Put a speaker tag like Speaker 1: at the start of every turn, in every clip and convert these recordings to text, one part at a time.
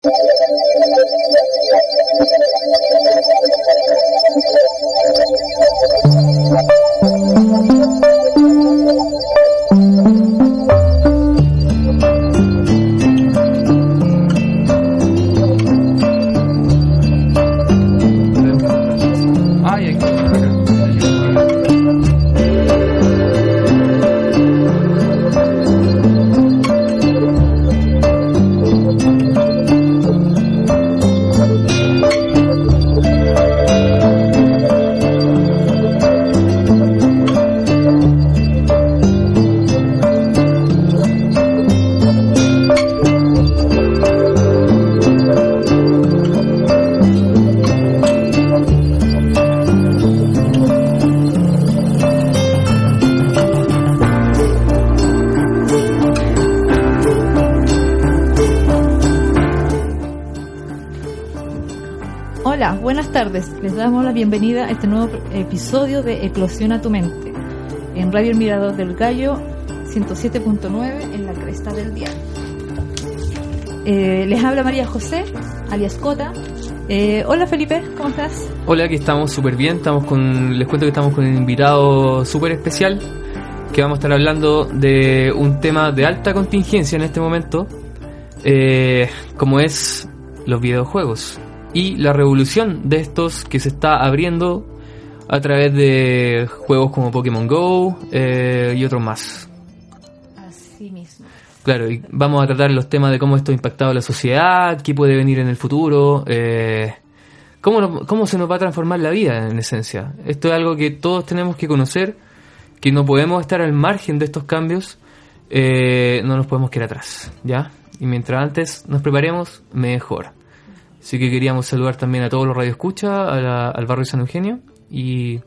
Speaker 1: Ay,
Speaker 2: Les damos la bienvenida a este nuevo episodio de Eclosiona tu mente en Radio El Mirador del Gallo 107.9 en la cresta del día. Eh, les habla María José, alias Cota. Eh, hola Felipe, ¿cómo estás?
Speaker 1: Hola, aquí estamos súper bien. Estamos con, les cuento que estamos con un invitado súper especial que vamos a estar hablando de un tema de alta contingencia en este momento, eh, como es los videojuegos y la revolución de estos que se está abriendo a través de juegos como Pokémon Go eh, y otros más.
Speaker 2: Así mismo.
Speaker 1: Claro, y vamos a tratar los temas de cómo esto ha impactado a la sociedad, qué puede venir en el futuro, eh, cómo, no- cómo se nos va a transformar la vida en esencia. Esto es algo que todos tenemos que conocer, que no podemos estar al margen de estos cambios, eh, no nos podemos quedar atrás, ¿ya? Y mientras antes nos preparemos, mejor. Así que queríamos saludar también a todos los radioescuchas, a la- al barrio San Eugenio y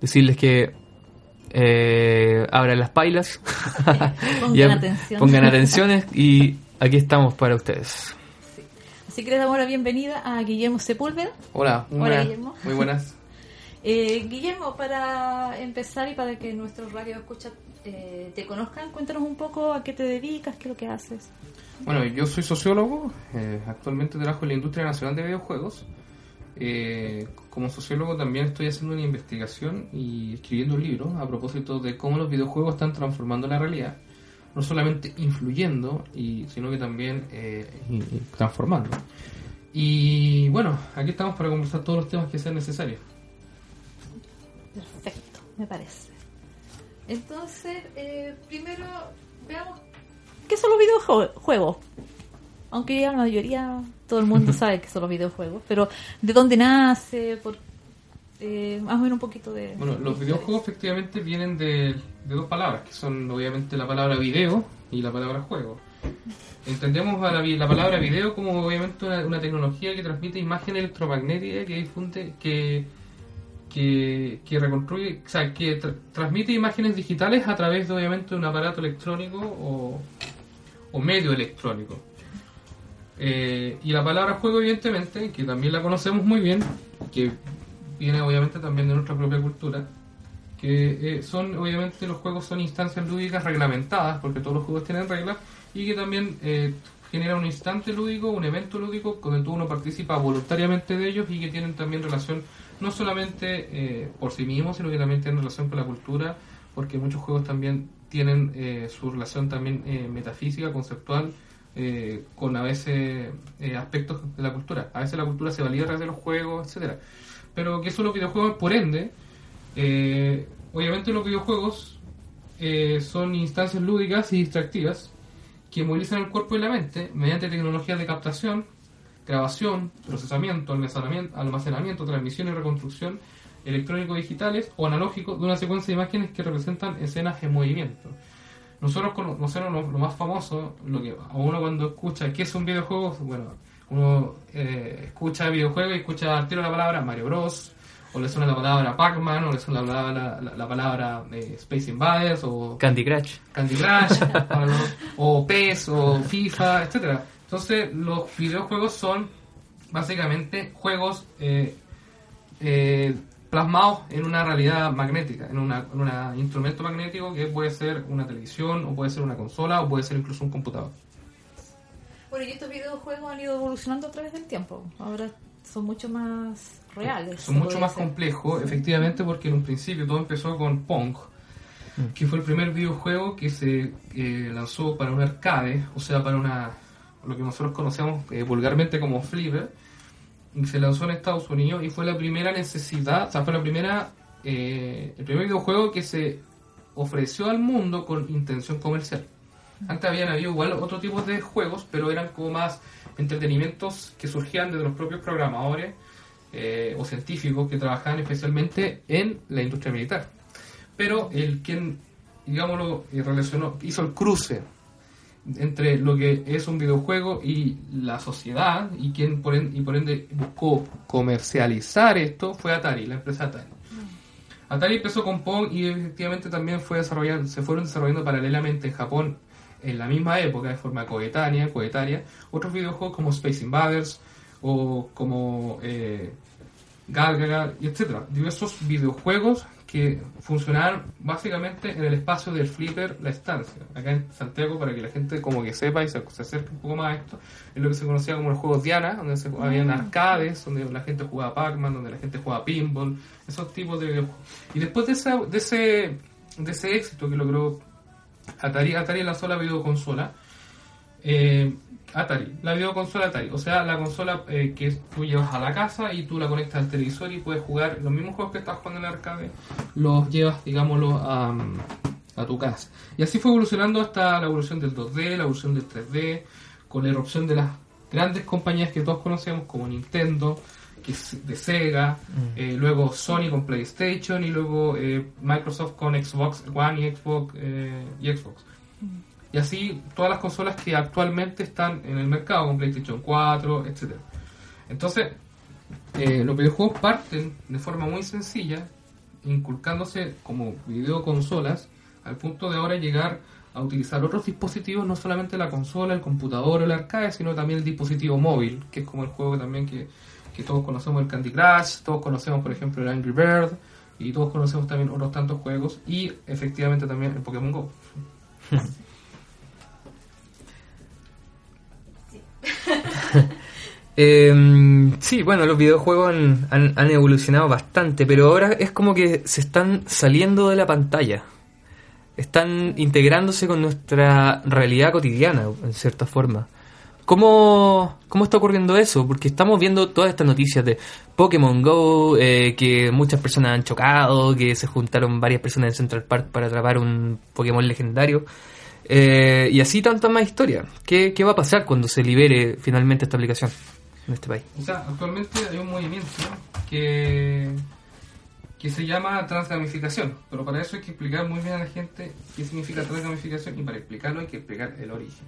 Speaker 1: decirles que eh, abran las pailas.
Speaker 2: Pongan
Speaker 1: Ya,
Speaker 2: atención.
Speaker 1: Pongan atenciones y aquí estamos para ustedes.
Speaker 2: Así que les damos la bienvenida a Guillermo Sepúlveda.
Speaker 1: Hola,
Speaker 2: Hola, Guillermo.
Speaker 1: muy buenas.
Speaker 2: Eh, Guillermo, para empezar y para que nuestros radios escucha eh, te conozcan, cuéntanos un poco a qué te dedicas, qué es lo que haces.
Speaker 3: Bueno, yo soy sociólogo, eh, actualmente trabajo en la industria nacional de videojuegos. Eh, como sociólogo también estoy haciendo una investigación y escribiendo un libro a propósito de cómo los videojuegos están transformando la realidad, no solamente influyendo, y, sino que también eh, transformando. Y bueno, aquí estamos para conversar todos los temas que sean necesarios.
Speaker 2: Perfecto, me parece. Entonces, eh, primero veamos qué son los videojuegos. Aunque ya la mayoría, todo el mundo sabe que son los videojuegos, pero ¿de dónde nace? Por, eh, más o menos un poquito de...
Speaker 3: Bueno, los
Speaker 2: de
Speaker 3: videojuegos efectivamente vienen de, dos palabras, que son obviamente la palabra video y la palabra juego. Entendemos a la, la palabra video como obviamente una, tecnología que transmite imagen electromagnética que difunde, que, que, que reconstruye, o sea, que tra- transmite imágenes digitales a través de obviamente un aparato electrónico o, o medio electrónico. Eh, y la palabra juego, evidentemente, que también la conocemos muy bien, que viene obviamente también de nuestra propia cultura, que eh, son, obviamente, los juegos son instancias lúdicas reglamentadas, porque todos los juegos tienen reglas, y que también eh, genera un instante lúdico, un evento lúdico, donde uno participa voluntariamente de ellos y que tienen también relación no solamente eh, por sí mismos, sino que también tienen relación con la cultura, porque muchos juegos también tienen eh, su relación también eh, metafísica, conceptual, eh, con a veces eh, aspectos de la cultura. A veces la cultura se valida a través de los juegos, etcétera. Pero que son los videojuegos, por ende, eh, obviamente los videojuegos eh, son instancias lúdicas y distractivas que movilizan el cuerpo y la mente mediante tecnologías de captación, grabación, procesamiento, almacenamiento, almacenamiento transmisión y reconstrucción electrónico-digitales o analógicos de una secuencia de imágenes que representan escenas en movimiento. Nosotros, nosotros lo, lo más famoso, lo que a uno cuando escucha qué es un videojuego, bueno, uno eh, escucha videojuego y escucha al tiro la palabra Mario Bros. O le suena la palabra Pac-Man, o le suena la palabra, la, la palabra eh, Space Invaders, o
Speaker 1: Candy Crush.
Speaker 3: Candy Crush, o PES, o FIFA, etcétera. Entonces, los videojuegos son básicamente juegos eh, eh, plasmados en una realidad magnética, en una- en un instrumento magnético que puede ser una televisión, o puede ser una consola, o puede ser incluso un computador.
Speaker 2: Bueno, y estos videojuegos han ido evolucionando a través del tiempo. Ahora son mucho más reales.
Speaker 3: Son mucho más complejos, efectivamente, porque en un principio todo empezó con Pong, que fue el primer videojuego que se eh, lanzó para un arcade, o sea, para una lo que nosotros conocemos eh, vulgarmente como flipper, se lanzó en Estados Unidos y fue la primera necesidad, o sea, fue la primera, eh, el primer videojuego que se ofreció al mundo con intención comercial. Antes habían habido igual otro tipo de juegos, pero eran como más entretenimientos que surgían de los propios programadores eh, o científicos que trabajaban especialmente en la industria militar. Pero el quien, digámoslo, eh, relacionó, hizo el cruce entre lo que es un videojuego y la sociedad y quien por ende, y por ende buscó comercializar esto fue Atari, la empresa Atari. Atari empezó con Pong y efectivamente también fue desarrollando, se fueron desarrollando paralelamente en Japón en la misma época de forma coetánea, coetaria, otros videojuegos como Space Invaders o como eh, Galgaga y etcétera, diversos videojuegos que funcionaban básicamente en el espacio del flipper La Estancia, acá en Santiago para que la gente como que sepa y se, se acerque un poco más a esto, es lo que se conocía como los juegos Diana, donde se, habían arcades, donde la gente jugaba Pac-Man, donde la gente jugaba pinball, esos tipos de videojuegos. Y después de, esa, de, ese, de ese éxito que logró Atari, Atari lanzó la videoconsola, eh, Atari, la videoconsola Atari, o sea, la consola eh, que tú llevas a la casa y tú la conectas al televisor y puedes jugar los mismos juegos que estás jugando en el arcade, los llevas, digámoslo, a, a tu casa. Y así fue evolucionando hasta la evolución del 2D, la evolución del 3D, con la erupción de las grandes compañías que todos conocemos como Nintendo, que es de Sega, eh, luego Sony con PlayStation y luego eh, Microsoft con Xbox One y Xbox eh, y Xbox. Y así todas las consolas que actualmente están en el mercado, con PlayStation 4, etc. Entonces, eh, los videojuegos parten de forma muy sencilla, inculcándose como videoconsolas, al punto de ahora llegar a utilizar otros dispositivos, no solamente la consola, el computador o el arcade, sino también el dispositivo móvil, que es como el juego también que, que todos conocemos, el Candy Crush, todos conocemos, por ejemplo, el Angry Bird, y todos conocemos también otros tantos juegos, y efectivamente también el Pokémon Go.
Speaker 1: Eh, sí, bueno, los videojuegos han evolucionado bastante, pero ahora es como que se están saliendo de la pantalla. Están integrándose con nuestra realidad cotidiana, en cierta forma. ¿Cómo, ¿Cómo está ocurriendo eso? Porque estamos viendo todas estas noticias de Pokémon Go, eh, que muchas personas han chocado, que se juntaron varias personas en Central Park para atrapar un Pokémon legendario. Eh, y así tantas más historias. ¿Qué, ¿Qué va a pasar cuando se libere finalmente esta aplicación en este país?
Speaker 3: O sea, actualmente hay un movimiento que, que se llama transgamificación, pero para eso hay que explicar muy bien a la gente qué significa transgamificación y para explicarlo hay que explicar el origen.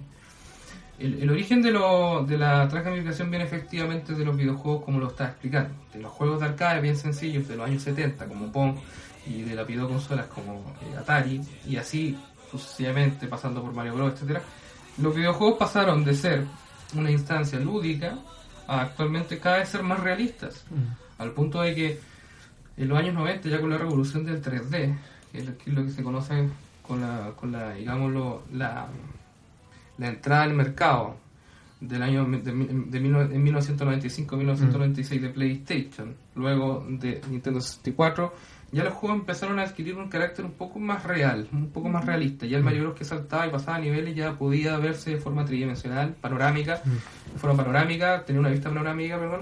Speaker 3: El, el origen de, lo, de la transgamificación viene efectivamente de los videojuegos como lo está explicando, de los juegos de arcade bien sencillos de los años 70 como Pong y de las videoconsolas como eh, Atari y así sucesivamente pasando por Mario Bros, etcétera. Los videojuegos pasaron de ser una instancia lúdica a actualmente cada vez ser más realistas, al punto de que en los años 90 ya con la revolución del 3D, que es lo que, se conoce con la, con la digámoslo, la, la entrada al mercado del año de, de, de 1995-1996 de PlayStation, luego de Nintendo 64, ya los juegos empezaron a adquirir un carácter un poco más real, un poco más realista. Ya el Mario Bros que saltaba y pasaba niveles ya podía verse de forma tridimensional, panorámica, de forma panorámica, tenía una vista panorámica, perdón,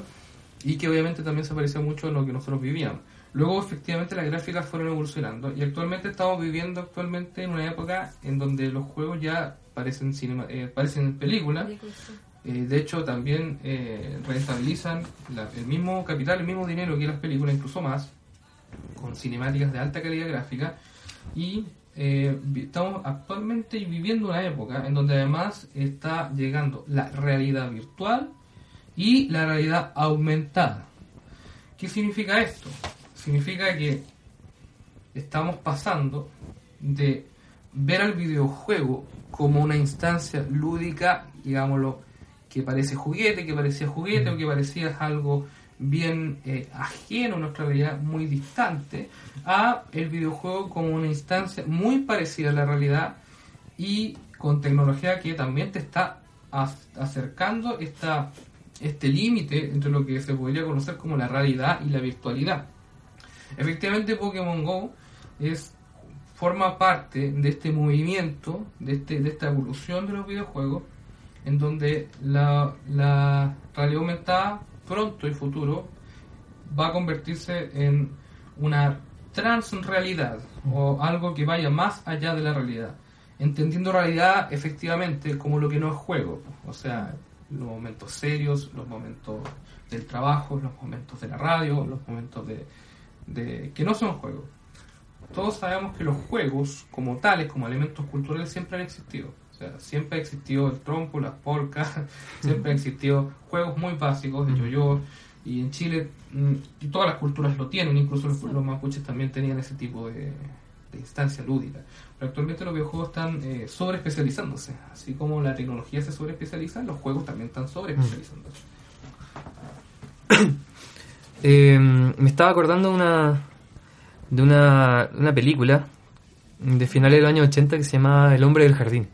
Speaker 3: y que obviamente también se parecía mucho a lo que nosotros vivíamos. Luego, efectivamente, las gráficas fueron evolucionando y actualmente estamos viviendo actualmente en una época en donde los juegos ya parecen cinema, eh, parecen películas. Eh, de hecho, también eh, rentabilizan la- el mismo capital, el mismo dinero que las películas, incluso más, con cinemáticas de alta calidad gráfica. Y eh, estamos actualmente viviendo una época en donde además está llegando la realidad virtual y la realidad aumentada. ¿Qué significa esto? Significa que estamos pasando de ver al videojuego como una instancia lúdica, digámoslo, que parece juguete, que parecía juguete o que parecía algo bien eh, ajeno a nuestra realidad, muy distante, a el videojuego como una instancia muy parecida a la realidad y con tecnología que también te está acercando esta, este límite entre lo que se podría conocer como la realidad y la virtualidad. Efectivamente, Pokémon Go es forma parte de este movimiento, de, este, de esta evolución de los videojuegos, en donde la, la realidad aumentada pronto y futuro va a convertirse en una transrealidad o algo que vaya más allá de la realidad. Entendiendo realidad efectivamente como lo que no es juego, o sea, los momentos serios, los momentos del trabajo, los momentos de la radio, los momentos de, que no son juegos todos sabemos que los juegos, como tales, como elementos culturales, siempre han existido. Sea, siempre ha existido el trompo, las polcas, siempre han existido juegos muy básicos de yo-yo. Y en Chile mm, todas las culturas lo tienen, incluso los, mapuches también tenían ese tipo de, instancia lúdica. Pero actualmente los videojuegos están eh, sobre especializándose. Así como la tecnología se sobre especializa, los juegos también están sobre especializándose.
Speaker 1: Eh, me estaba acordando una, de una, una película de finales del año 80 que se llama El hombre del jardín.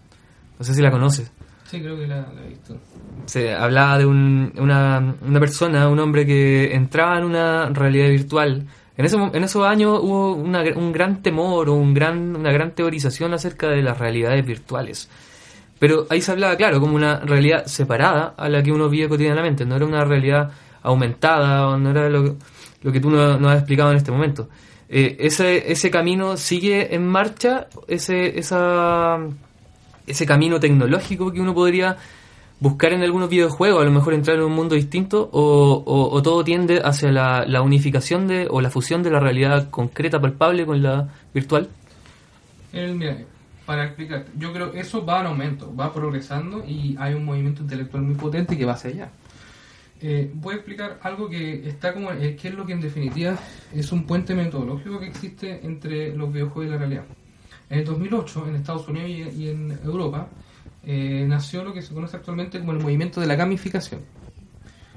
Speaker 1: No sé si la conoces.
Speaker 3: Sí, creo que la, he visto.
Speaker 1: Se hablaba de un, una, una persona, un hombre que entraba en una realidad virtual. En, ese, en esos años hubo una, un gran temor o un gran, una gran teorización acerca de las realidades virtuales. Pero ahí se hablaba, claro, como una realidad separada a la que uno vive cotidianamente. No era una realidad aumentada, o no era lo, lo que tú nos no has explicado en este momento. Eh, ese, ese camino sigue en marcha, ese, esa, ese camino tecnológico que uno podría buscar en algunos videojuegos, a lo mejor entrar en un mundo distinto, o, todo tiende hacia la, unificación de, o la fusión de la realidad concreta, palpable, con la virtual?
Speaker 3: Para explicarte, yo creo que eso va en aumento, va progresando y hay un movimiento intelectual muy potente que va hacia allá. Eh, voy a explicar algo que está como, eh, que es lo que en definitiva es un puente metodológico que existe entre los videojuegos y la realidad. En el 2008, en Estados Unidos y, en Europa, eh, nació lo que se conoce actualmente como el movimiento de la gamificación.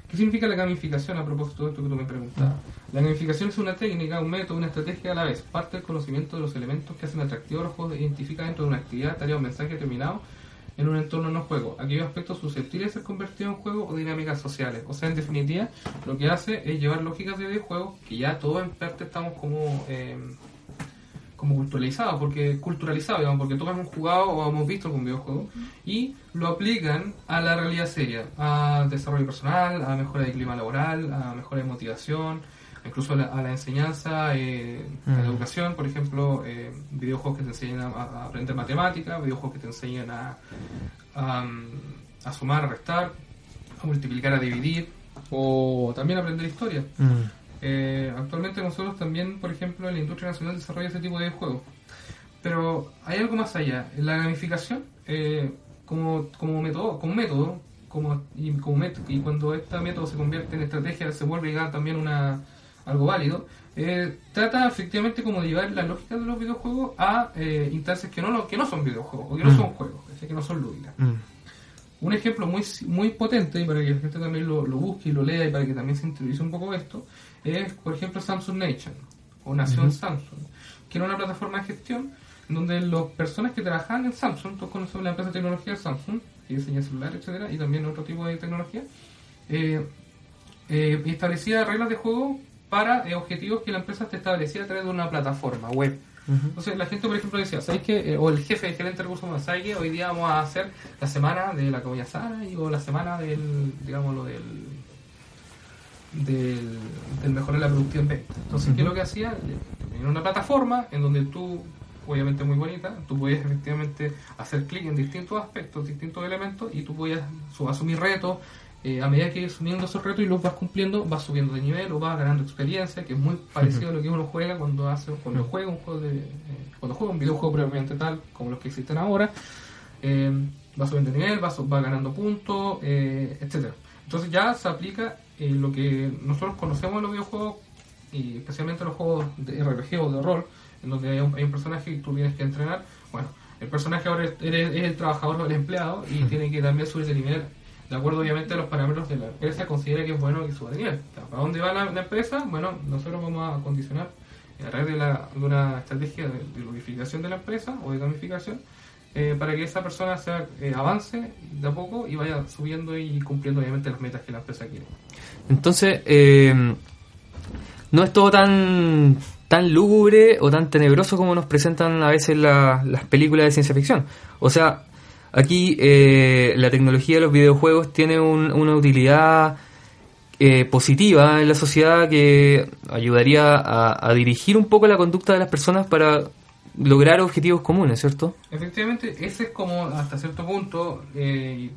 Speaker 3: ¿Qué significa la gamificación a propósito de esto que tú me preguntabas? La gamificación es una técnica, un método, una estrategia a la vez, parte del conocimiento de los elementos que hacen atractivos a los juegos identifica dentro de una actividad, tarea o mensaje determinado en un entorno no juego, aquellos aspectos susceptibles de ser convertidos en juego o dinámicas sociales. O sea, en definitiva, lo que hace es llevar lógicas de videojuegos que ya todos en parte estamos como eh, como culturalizados, porque culturalizados, digamos, porque todos hemos jugado o hemos visto con videojuegos y lo aplican a la realidad seria, a desarrollo personal, a mejora de clima laboral, a mejora de motivación, incluso a la, enseñanza, eh, a la educación, por ejemplo, eh, videojuegos que te enseñan a, aprender matemáticas, videojuegos que te enseñan a, a, sumar, a restar, a multiplicar, a dividir, o también a aprender historia. Mm. Eh, actualmente nosotros también, por ejemplo, en la industria nacional desarrolla ese tipo de juegos. Pero hay algo más allá. La gamificación, como, como método, como método, como, y, como método, y cuando este método se convierte en estrategia, se vuelve ya también una, algo válido, eh, trata efectivamente como de llevar la lógica de los videojuegos a eh, instancias que no, que no son videojuegos o que no mm. son juegos, que no son lúdicas. Mm. Un ejemplo muy, muy potente, y para que la gente también lo, busque y lo lea y para que también se interiorice un poco esto, es por ejemplo Samsung Nation o Nación Samsung, que era una plataforma de gestión donde las personas que trabajaban en Samsung, todos conocemos la empresa de tecnología Samsung, que diseña celulares, etcétera, y también otro tipo de tecnología, eh, establecía reglas de juego para eh, objetivos que la empresa te establecía a través de una plataforma web. Entonces la gente, por ejemplo, decía, ¿sabes qué? Eh, o el jefe de gerente de recursos humanos, ¿sabes qué? Hoy día vamos a hacer la semana de la comida sana y, o la semana del, digamos, lo del, del, del mejorar la producción venta. Entonces, ¿qué es lo que hacía? En una plataforma en donde tú, obviamente muy bonita, tú podías efectivamente hacer clic en distintos aspectos, distintos elementos y tú podías asumir retos, eh, a medida que subiendo esos retos y los vas cumpliendo, vas subiendo de nivel o vas ganando experiencia, que es muy parecido a lo que uno juega cuando hace cuando juega un juego de, eh, cuando juega un videojuego previamente tal como los que existen ahora, eh, va subiendo de nivel, va, va ganando puntos, etcétera. Entonces ya se aplica eh, lo que nosotros conocemos en los videojuegos, y especialmente los juegos de RPG o de rol, en donde hay un, hay un personaje y tú tienes que entrenar. Bueno, el personaje ahora es el trabajador o el empleado y tiene que también subir de nivel. De acuerdo, obviamente, a los parámetros de la empresa, considera que es bueno que suba de nivel. ¿Para dónde va la, empresa? Bueno, nosotros vamos a condicionar a través de, la, de una estrategia de, de ludificación de la empresa o de gamificación eh, para que esa persona sea, eh, avance de a poco y vaya subiendo y cumpliendo obviamente las metas que la empresa quiere.
Speaker 1: Entonces, eh, no es todo tan tan lúgubre o tan tenebroso como nos presentan a veces la- las películas de ciencia ficción. O sea, aquí eh, la tecnología de los videojuegos tiene un- una utilidad eh, positiva en la sociedad que ayudaría a, a dirigir un poco la conducta de las personas para lograr objetivos comunes, ¿cierto?
Speaker 3: Efectivamente, ese es como hasta cierto punto, eh,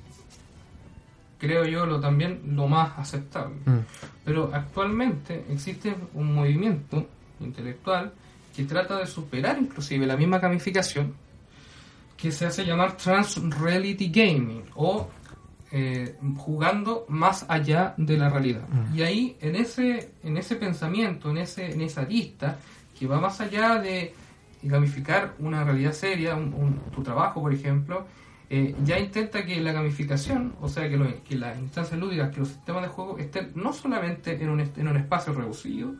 Speaker 3: creo yo, lo también lo más aceptable.
Speaker 1: Mm.
Speaker 3: Pero actualmente existe un movimiento intelectual que trata de superar inclusive la misma gamificación que se hace llamar Trans Reality Gaming o eh, jugando más allá de la realidad. Y ahí en ese en ese pensamiento, en ese en esa lista que va más allá de gamificar una realidad seria, un- un- tu trabajo, por ejemplo, eh, ya intenta que la gamificación, o sea, que, lo- que las instancias lúdicas, que los sistemas de juego estén no solamente en un, en un espacio reducido,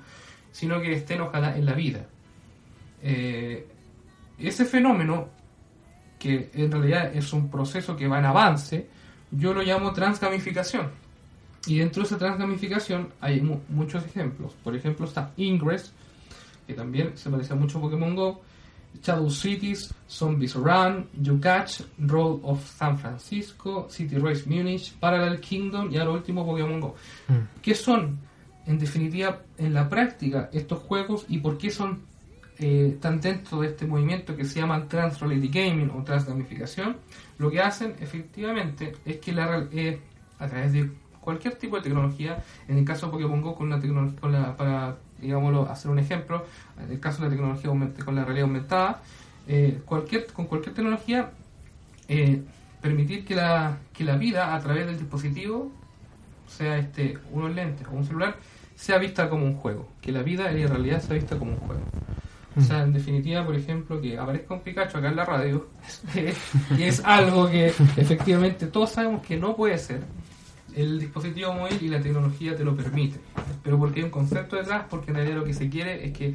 Speaker 3: sino que estén ojalá en la vida. Eh, ese fenómeno, que en realidad es un proceso que va en avance, yo lo llamo transgamificación. Y dentro de esa transgamificación hay mu- muchos ejemplos. Por ejemplo está Ingress, que también se parece mucho a Pokémon Go, Shadow Cities, Zombies Run, You Catch, Road of San Francisco, City Race Munich, Parallel Kingdom y ahora último Pokémon Go. ¿Qué son, en definitiva, en la práctica estos juegos y por qué son eh, tan dentro de este movimiento que se llama Trans Reality Gaming o Transgamificación? Lo que hacen efectivamente es que la, eh, a través de cualquier tipo de tecnología, en el caso de Pokémon Go con, la tecnología, para digámoslo, hacer un ejemplo, en el caso de la tecnología con la realidad aumentada, eh, cualquier, con cualquier tecnología, eh, permitir que la, que la vida a través del dispositivo, sea este unos lentes o un celular, sea vista como un juego, que la vida en realidad sea vista como un juego. O sea, en definitiva, por ejemplo, que aparezca un Pikachu acá en la radio, que es algo que efectivamente todos sabemos que no puede ser. El dispositivo móvil y la tecnología te lo permite. Pero porque hay un concepto detrás, porque en realidad lo que se quiere es que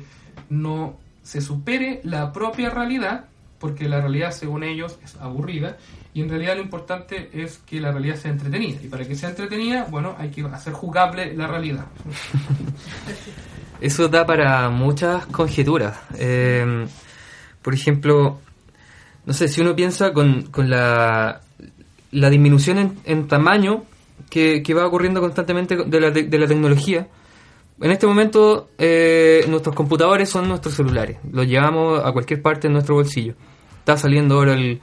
Speaker 3: no se supere la propia realidad, porque la realidad, según ellos, es aburrida, y en realidad lo importante es que la realidad sea entretenida. Y para que sea entretenida, bueno, hay que hacer jugable la realidad.
Speaker 1: Eso da para muchas conjeturas. Eh, por ejemplo, no sé, si uno piensa con, con la, la disminución en, tamaño que, que va ocurriendo constantemente de la, de la tecnología, en este momento eh, nuestros computadores son nuestros celulares. Los llevamos a cualquier parte en nuestro bolsillo. Está saliendo ahora el...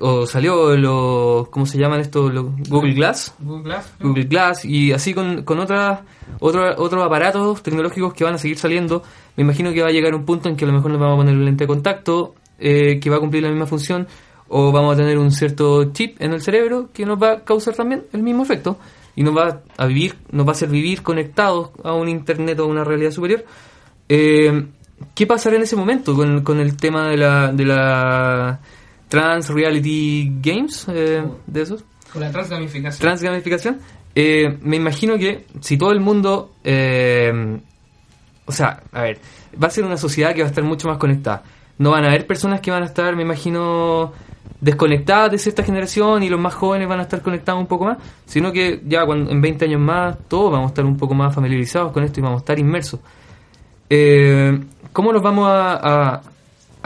Speaker 1: o salió los... ¿cómo se llaman estos? Los Google Glass.
Speaker 3: Google Glass, ¿no?
Speaker 1: Google Glass y así con, con otras otro- otros aparatos tecnológicos que van a seguir saliendo. Me imagino que va a llegar un punto en que a lo mejor nos vamos a poner un lente de contacto eh, que va a cumplir la misma función o vamos a tener un cierto chip en el cerebro que nos va a causar también el mismo efecto y nos va a vivir, nos va a hacer vivir conectados a un internet o a una realidad superior. Eh, ¿Qué pasará en ese momento con, con el tema de la, de la Trans Reality Games? eh, de esos?
Speaker 3: Con la transgamificación.
Speaker 1: transgamificación, eh, me imagino que si todo el mundo, eh, o sea, a ver, va a ser una sociedad que va a estar mucho más conectada. No van a haber personas que van a estar, me imagino, desconectadas de cierta generación y los más jóvenes van a estar conectados un poco más, sino que ya cuando, en 20 años más todos vamos a estar un poco más familiarizados con esto y vamos a estar inmersos. Eh, ¿Cómo nos vamos a, a-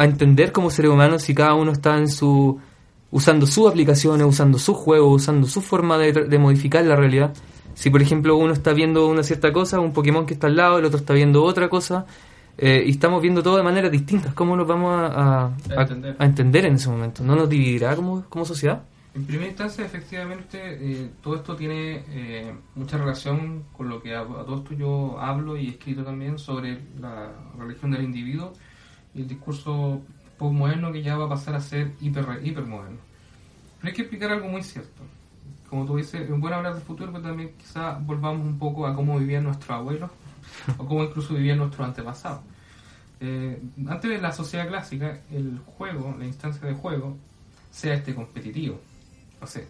Speaker 1: a entender como seres humanos si cada uno está en su usando sus aplicaciones, usando sus juegos, usando su forma de, de modificar la realidad? Si por ejemplo uno está viendo una cierta cosa, un Pokémon que está al lado, el otro está viendo otra cosa, eh, y estamos viendo todo de maneras distintas, ¿cómo nos vamos a, a-
Speaker 3: A entender.
Speaker 1: a entender en ese momento? ¿No nos dividirá como, como sociedad?
Speaker 3: En primera instancia, efectivamente, eh, todo esto tiene eh, mucha relación con lo que a, todo esto yo hablo y he escrito también sobre la religión del individuo el discurso postmoderno que ya va a pasar a ser hiper, hipermoderno. Pero hay que explicar algo muy cierto. como tú dices, es bueno hablar del futuro, pero también quizá volvamos un poco a cómo vivían nuestros abuelos o cómo incluso vivían nuestros antepasados. Eh, antes de la sociedad clásica, el juego, la instancia de juego, sea este competitivo. O sea,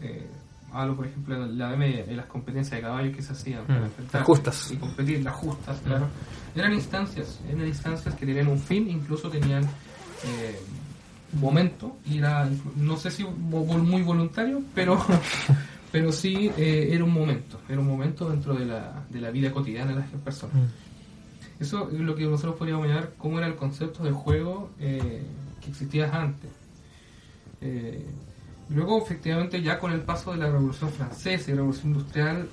Speaker 3: eh, hablo por ejemplo de la Media y las competencias de caballos que se hacían para
Speaker 1: Mm,
Speaker 3: enfrentar
Speaker 1: las justas.
Speaker 3: y competir, las justas, claro. Eran instancias, eran instancias que tenían un fin, incluso tenían eh, momento, y era, no sé si muy voluntario, pero pero sí eh, era un momento, era un momento dentro de la, de la vida cotidiana de las personas. Eso es lo que nosotros podríamos llamar cómo era el concepto de juego eh, que existía antes. Eh, luego, efectivamente, ya con el paso de la Revolución Francesa y la Revolución Industrial,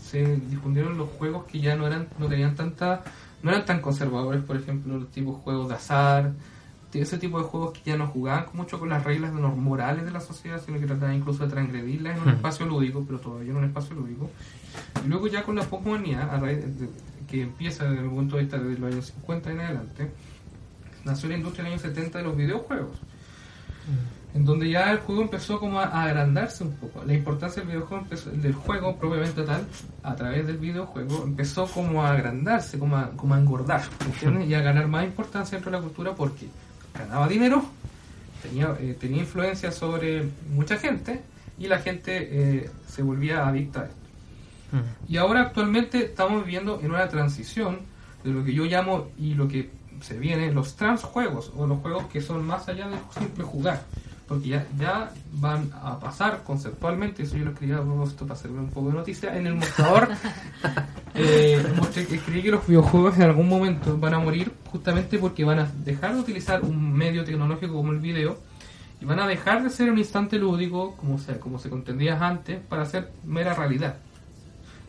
Speaker 3: se difundieron los juegos que ya no eran, no tenían tanta, no eran tan conservadores, por ejemplo, los tipos de juegos de azar, ese tipo de juegos que ya no jugaban mucho con las reglas de los morales de la sociedad, sino que trataban incluso de transgredirlas en un
Speaker 1: Hmm.
Speaker 3: espacio lúdico, pero todavía en un espacio lúdico. Y luego ya con la Pokémonía, a raíz de- que empieza desde el punto de vista de los años 50 en adelante, nació la industria en los años 70 de los videojuegos. En donde ya el juego empezó como a, a agrandarse un poco. La importancia del videojuego empezó- del juego propiamente tal, a través del videojuego, empezó como a agrandarse, como a, como a engordar, ¿entiendes? Y a ganar más importancia dentro de la cultura porque ganaba dinero, tenía, eh, tenía influencia sobre mucha gente y la gente eh, se volvía adicta a esto. Y ahora actualmente estamos viviendo en una transición de lo que yo llamo y lo que se viene, los transjuegos o los juegos que son más allá de simple jugar. Porque ya, ya van a pasar conceptualmente, eso yo lo escribí a propósito para hacerme un poco de noticia, en el mostrador eh, mostré que escribí que los videojuegos en algún momento van a morir justamente porque van a dejar de utilizar un medio tecnológico como el video y van a dejar de ser un instante lúdico como se, como se contendía antes para ser mera realidad.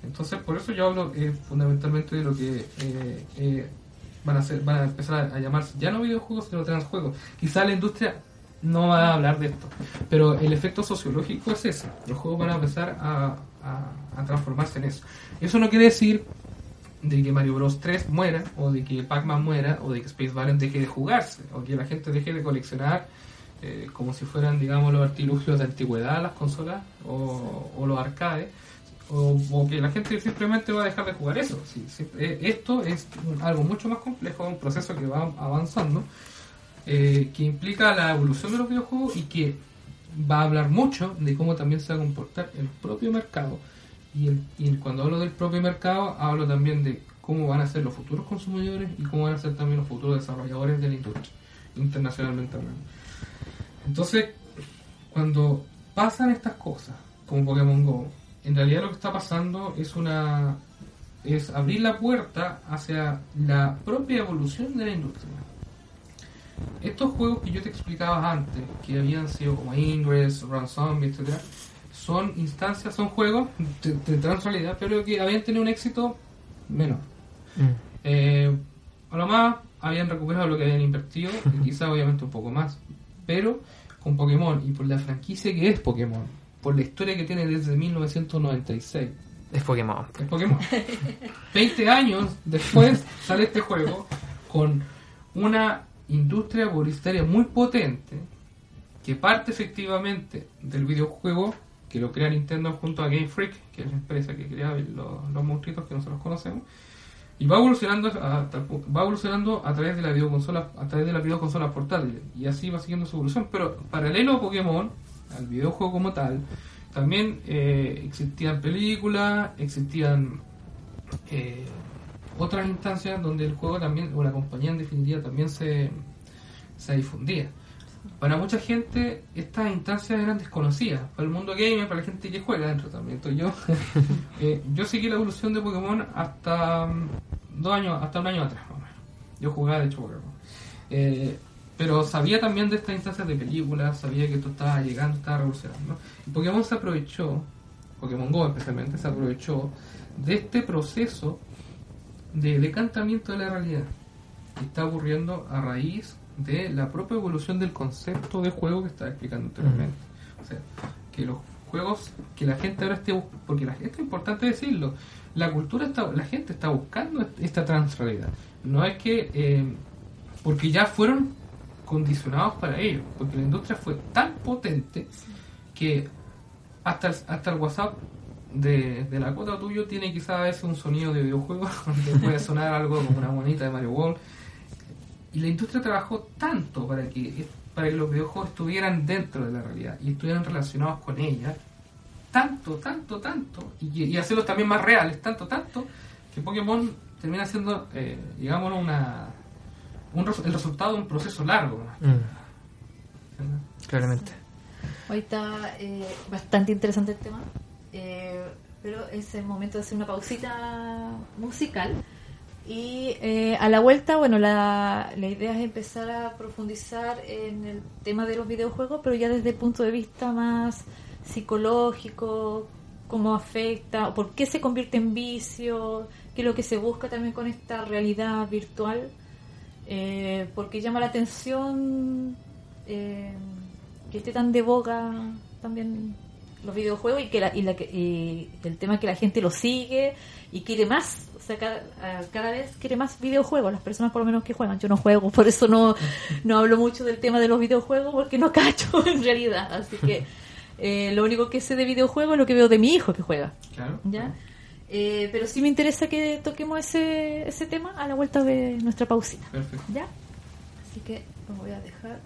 Speaker 3: Entonces, por eso yo hablo eh, fundamentalmente de lo que eh, eh, van a hacer, van a empezar a, a llamarse ya no videojuegos, sino transjuegos. Quizá la industria no va a hablar de esto, pero el efecto sociológico es ese. Los juegos van a empezar a, transformarse en eso. Eso no quiere decir de que Mario Bros 3 muera, o de que Pac-Man muera, o de que Space Balance deje de jugarse, o que la gente deje de coleccionar eh, como si fueran, digamos, los artilugios de antigüedad las consolas o, o los arcades, o, que la gente simplemente va a dejar de jugar eso. Eh, esto es algo mucho más complejo, un proceso que va avanzando, eh, que implica la evolución de los videojuegos y que va a hablar mucho de cómo también se va a comportar el propio mercado. Y, el- y cuando hablo del propio mercado, hablo también de cómo van a ser los futuros consumidores y cómo van a ser también los futuros desarrolladores de la industria, internacionalmente hablando. Entonces, cuando pasan estas cosas, como Pokémon Go, en realidad lo que está pasando es una es abrir la puerta hacia la propia evolución de la industria. Estos juegos que yo te explicaba antes, que habían sido como Ingress, Run Zombie, etcétera, son instancias, son juegos de, de transrealidad, pero que habían tenido un éxito menor.
Speaker 1: Mm.
Speaker 3: Eh, a lo más habían recuperado lo que habían invertido, y quizá obviamente un poco más. Pero con Pokémon y por la franquicia que es Pokémon, por la historia que tiene desde 1996,
Speaker 1: Es Pokémon.
Speaker 3: es Pokémon. 20 años después sale este juego con una industria publicitaria muy potente que parte efectivamente del videojuego que lo crea Nintendo junto a Game Freak, que es la empresa que crea los, los monstruitos que nosotros conocemos, y va evolucionando pu- va evolucionando a través de la videoconsola, a través de las videoconsolas portátiles, y así va siguiendo su evolución, pero paralelo a Pokémon, al videojuego como tal, también eh, existían películas, existían eh, otras instancias donde el juego también, o la compañía en definitiva, también se, se difundía. Para mucha gente estas instancias eran desconocidas. Para el mundo gamer, para la gente que juega dentro también. Entonces yo, eh, yo seguí la evolución de Pokémon hasta mm, dos años, hasta un año atrás. más o menos. Yo jugaba de hecho Pokémon. Eh, pero sabía también de estas instancias de películas, sabía que esto estaba llegando, estaba revolucionando. Y Pokémon se aprovechó, Pokémon Go especialmente, se aprovechó de este proceso de decantamiento de la realidad que está ocurriendo a raíz de la propia evolución del concepto de juego que estaba explicando anteriormente. O sea, que los juegos, que la gente ahora esté, bus- porque la gente, es importante decirlo, la cultura está, la gente está buscando esta transrealidad. No es que, eh, porque ya fueron condicionados para ello, porque la industria fue tan potente que hasta el, hasta el WhatsApp de, de la cuota tuyo tiene quizás a veces un sonido de videojuego, donde puede sonar algo como una monita de Mario World. Y la industria trabajó tanto para que, para que los videojuegos estuvieran dentro de la realidad y estuvieran relacionados con ella, tanto, tanto, tanto, y, y hacerlos también más reales, tanto, tanto, que Pokémon termina siendo, eh, digamos, una, un, el resultado de un proceso largo.
Speaker 1: Mm, claramente.
Speaker 2: Hoy está eh, bastante interesante el tema, eh, pero es el momento de hacer una pausita musical. Y eh, a la vuelta, bueno, la, la idea es empezar a profundizar en el tema de los videojuegos, pero ya desde el punto de vista más psicológico, cómo afecta, por qué se convierte en vicio, qué es lo que se busca también con esta realidad virtual, eh, porque llama la atención eh, que esté tan de boga también los videojuegos y que la, y, la, que- y el tema que la gente lo sigue y quiere más, o sea, cada, a- cada vez quiere más videojuegos, las personas por lo menos que juegan, yo no juego, por eso no, no hablo mucho del tema de los videojuegos porque no cacho en realidad, así que eh, lo único que sé de videojuegos es lo que veo de mi hijo que juega.
Speaker 3: Claro.
Speaker 2: ¿ya? Eh, pero sí me interesa que toquemos ese, ese tema a la vuelta de nuestra pausita.
Speaker 3: Perfecto.
Speaker 2: ¿Ya? Así que lo voy a dejar.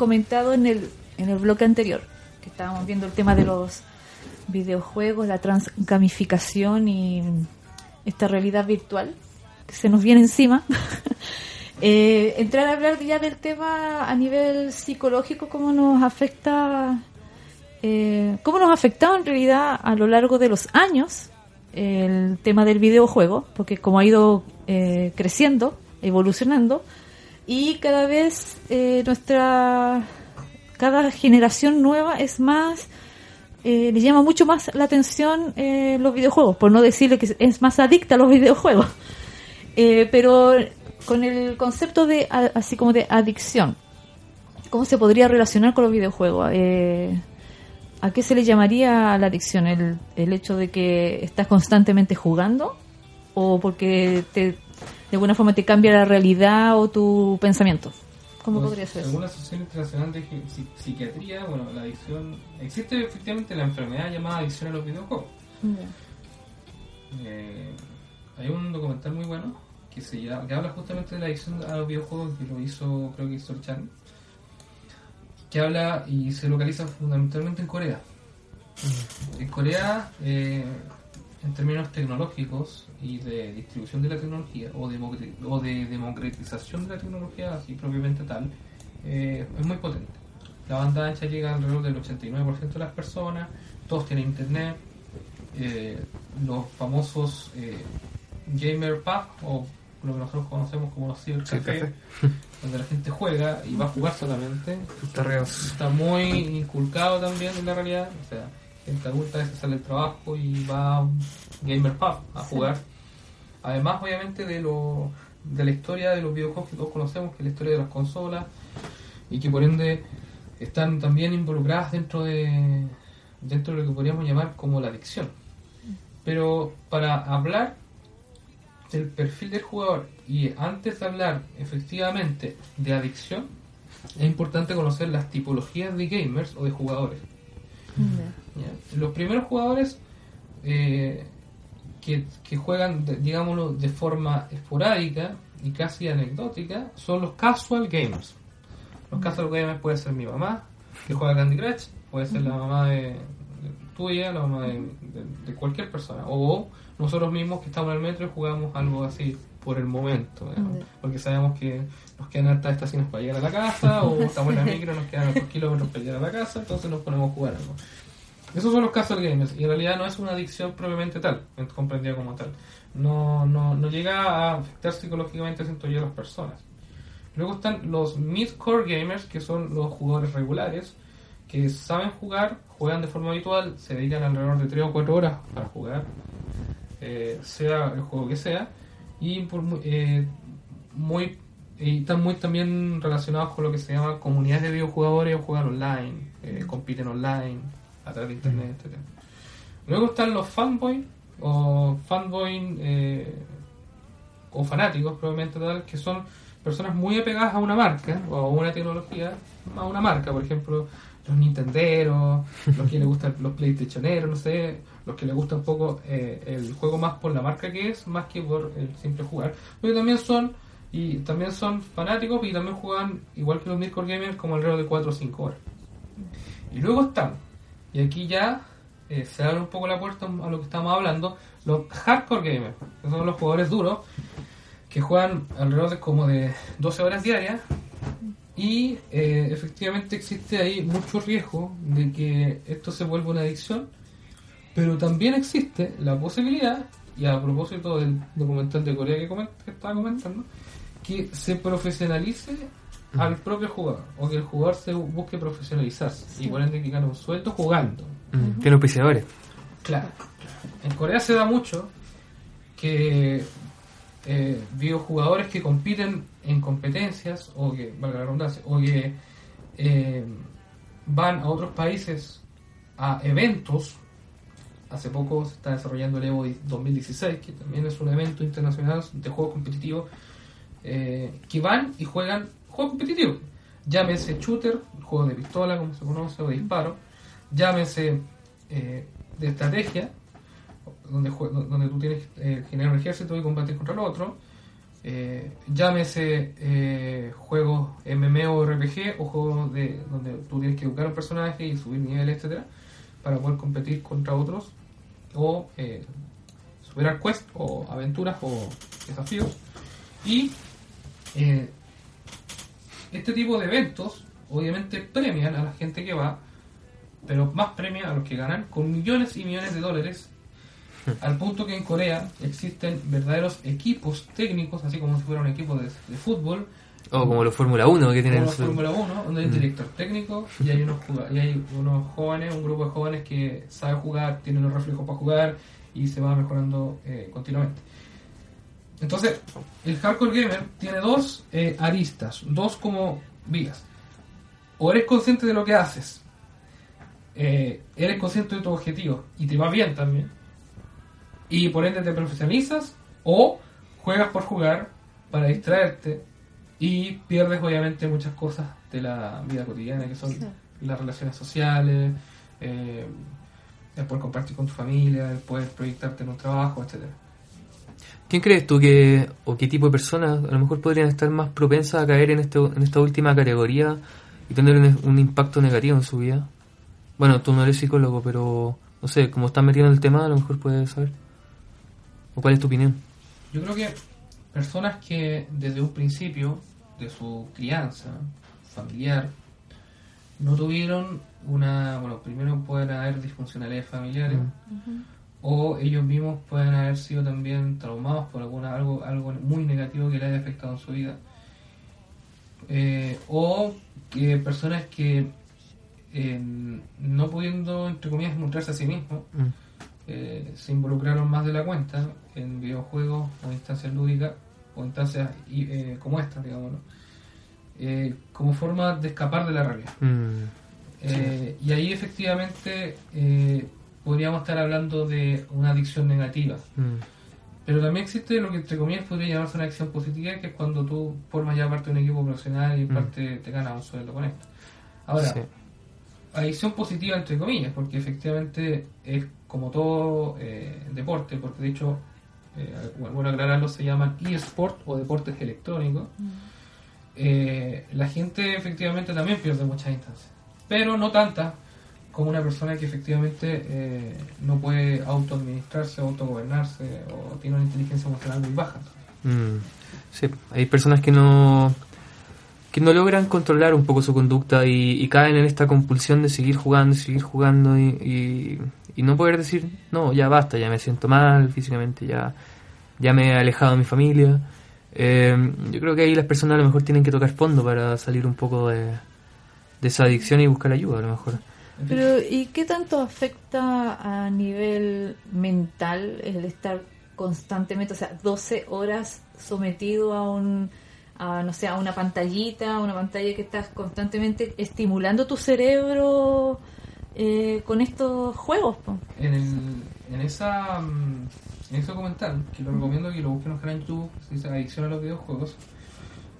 Speaker 2: Comentado en el, en el bloque anterior, que estábamos viendo el tema de los videojuegos, la transgamificación y esta realidad virtual que se nos viene encima. Eh, entrar a hablar ya del tema a nivel psicológico, cómo nos afecta, eh, cómo nos ha afectado en realidad a lo largo de los años el tema del videojuego, porque como ha ido eh, creciendo, evolucionando, y cada vez eh, nuestra, cada generación nueva es más, eh, le llama mucho más la atención eh, los videojuegos, por no decirle que es más adicta a los videojuegos. Eh, pero con el concepto de así como de adicción, ¿cómo se podría relacionar con los videojuegos? Eh, ¿A qué se le llamaría la adicción? ¿El, ¿El hecho de que estás constantemente jugando? ¿O porque te, de alguna forma te cambia la realidad o tu pensamiento? ¿Cómo
Speaker 3: Pues,
Speaker 2: podría ser
Speaker 3: Según la Asociación Internacional de Psiquiatría, bueno, la adicción. Existe efectivamente la enfermedad llamada adicción a los videojuegos. Eh, hay un documental muy bueno que se llama, que habla justamente de la adicción a los videojuegos que lo hizo, creo que History Channel, que habla y se localiza fundamentalmente en Corea. En Corea, eh, en términos tecnológicos y de distribución de la tecnología o, democre- o de democratización de la tecnología, así propiamente tal, eh, es muy potente. La banda ancha llega alrededor del 89% de las personas, todos tienen internet, eh, los famosos eh, gamer pub o lo que nosotros conocemos como los cibercafés, donde la gente juega y va a jugar solamente, está muy inculcado también en la realidad, o sea, gente adulta a veces sale del trabajo y va a un gamer pub a jugar. Además, obviamente, de lo de la historia de los videojuegos que todos conocemos, que es la historia de las consolas, y que por ende están también involucradas dentro de dentro de lo que podríamos llamar como la adicción. Pero para hablar del perfil del jugador y antes de hablar efectivamente de adicción, es importante conocer las tipologías de gamers o de jugadores. ¿Ya? Los primeros jugadores eh, que, que juegan, de- digámoslo, de forma esporádica y casi anecdótica son los casual gamers. Los casual gamers puede ser mi mamá, que juega Candy Crush, puede ser la mamá de, de tuya, la mamá de, de- de cualquier persona, o nosotros mismos que estamos en el metro y jugamos algo así por el momento, porque sabemos que nos quedan hartas estaciones para llegar a la casa, o estamos en la micro, nos quedan otros kilómetros para llegar a la casa, entonces nos ponemos a jugar algo. Esos son los casual gamers y en realidad no es una adicción propiamente tal, comprendida como tal. No, no, no llega a afectar psicológicamente, siento yo, a las personas. Luego están los mid-core gamers, que son los jugadores regulares, que saben jugar, juegan de forma habitual, se dedican alrededor de 3 o 4 horas para jugar, eh, sea el juego que sea, y por eh, y están muy también relacionados con lo que se llama comunidades de videojugadores o juegan online, eh, compiten online a través de internet, etc. Luego están los fanboy o fanboy eh, o fanáticos probablemente tal, que son personas muy apegadas a una marca o a una tecnología, a una marca, por ejemplo, los Nintenderos, los que les gustan los PlayStationeros, no sé, los que les gusta un poco eh, el juego más por la marca que es, más que por el simple jugar. Pero también son y también son fanáticos y también juegan igual que los midcore gamers como alrededor de 4 o 5 horas. Y luego están, y aquí ya eh, se abre un poco la puerta a lo que estamos hablando, los hardcore gamers, que son los jugadores duros, que juegan alrededor de como de 12 horas diarias. Y eh, efectivamente existe ahí mucho riesgo de que esto se vuelva una adicción, pero también existe la posibilidad, y a propósito del documental de Corea que, coment- que estaba comentando, que se profesionalice al propio jugador, o que el jugador se bu- busque profesionalizarse, y por ende que gane un sueldo jugando.
Speaker 1: Tiene auspiciadores.
Speaker 3: Claro. En Corea se da mucho que eh, videojugadores que compiten en competencias, o que, valga la redundancia, o que eh, van a otros países a eventos. Hace poco se está desarrollando el Evo 2016, que también es un evento internacional de juegos competitivos, eh, que van y juegan juegos competitivos. Llámese shooter, juego de pistola, como se conoce, o de disparo. Llámese eh, de estrategia, donde, donde tú tienes que eh, generar un ejército y combatir contra el otro. Eh, llámese eh, juegos MMORPG o juegos de, donde tú tienes que educar a un personaje y subir niveles, etcétera, para poder competir contra otros o superar quests o aventuras o desafíos. Y este tipo de eventos obviamente premian a la gente que va, pero más premian a los que ganan con millones y millones de dólares. Al punto que en Corea existen verdaderos equipos técnicos, así como si fuera un equipo de, de fútbol,
Speaker 1: O como los Fórmula 1 que tienen
Speaker 3: como la
Speaker 1: su-
Speaker 3: Fórmula 1, donde hay un director técnico y hay, unos, y hay unos jóvenes, un grupo de jóvenes que sabe jugar, tiene los reflejos para jugar y se va mejorando eh, continuamente. Entonces, el hardcore gamer tiene dos eh, aristas, dos como vías. O eres consciente de lo que haces, eh, eres consciente de tu objetivo y te va bien también, y por ende te profesionalizas, o juegas por jugar para distraerte y pierdes obviamente muchas cosas de la vida cotidiana, que son
Speaker 2: Sí.
Speaker 3: las relaciones sociales, eh, el poder compartir con tu familia, el poder proyectarte en un trabajo, etcétera.
Speaker 1: ¿Quién crees tú que, o qué tipo de personas a lo mejor podrían estar más propensas a caer en, este, en esta última categoría y tener un, un impacto negativo en su vida? Bueno, tú no eres psicólogo, pero no sé, como estás metido en el tema, a lo mejor puedes saber. ¿O cuál es tu opinión?
Speaker 3: Yo creo que personas que desde un principio de su crianza familiar no tuvieron una, bueno, primero pueden haber disfuncionalidades familiares o ellos mismos pueden haber sido también traumados por alguna algo algo muy negativo que les haya afectado en su vida Eh, o que personas que eh, no pudiendo entre comillas mostrarse a sí mismos
Speaker 1: Mm.
Speaker 3: eh, se involucraron más de la cuenta en videojuegos o instancias lúdicas o instancias eh, como esta, digamos, ¿no? Como forma de escapar de la realidad.
Speaker 1: Mm.
Speaker 3: Y ahí efectivamente podríamos estar hablando de una adicción negativa.
Speaker 1: Mm.
Speaker 3: Pero también existe lo que entre comillas podría llamarse una adicción positiva, que es cuando tú formas ya parte de un equipo profesional y
Speaker 1: Mm.
Speaker 3: parte te ganas un sueldo con esto. Ahora,
Speaker 1: Sí.
Speaker 3: adicción positiva entre comillas, porque efectivamente es como todo eh, deporte, porque de hecho, eh, bueno aclararlo, se llaman eSport o deportes electrónicos. Eh, la gente efectivamente también pierde muchas instancias, pero no tantas como una persona que efectivamente eh, no puede autoadministrarse, autogobernarse o tiene una inteligencia emocional muy baja.
Speaker 1: Mm. Sí, hay personas que no que no logran controlar un poco su conducta y, y caen en esta compulsión de seguir jugando seguir jugando y, y, y no poder decir no ya basta ya me siento mal físicamente ya ya me he alejado de mi familia Eh, yo creo que ahí las personas a lo mejor tienen que tocar fondo para salir un poco de esa adicción y buscar ayuda a lo mejor
Speaker 2: Pero, ¿y qué tanto afecta a nivel mental el estar constantemente, o sea, 12 horas sometido a un, a, no sé, a una pantallita, una pantalla que estás constantemente estimulando tu cerebro eh, con estos juegos?
Speaker 3: En, el, en esa mm, en ese documental, que lo recomiendo que lo busquen en YouTube, se dice Adicción a los videojuegos,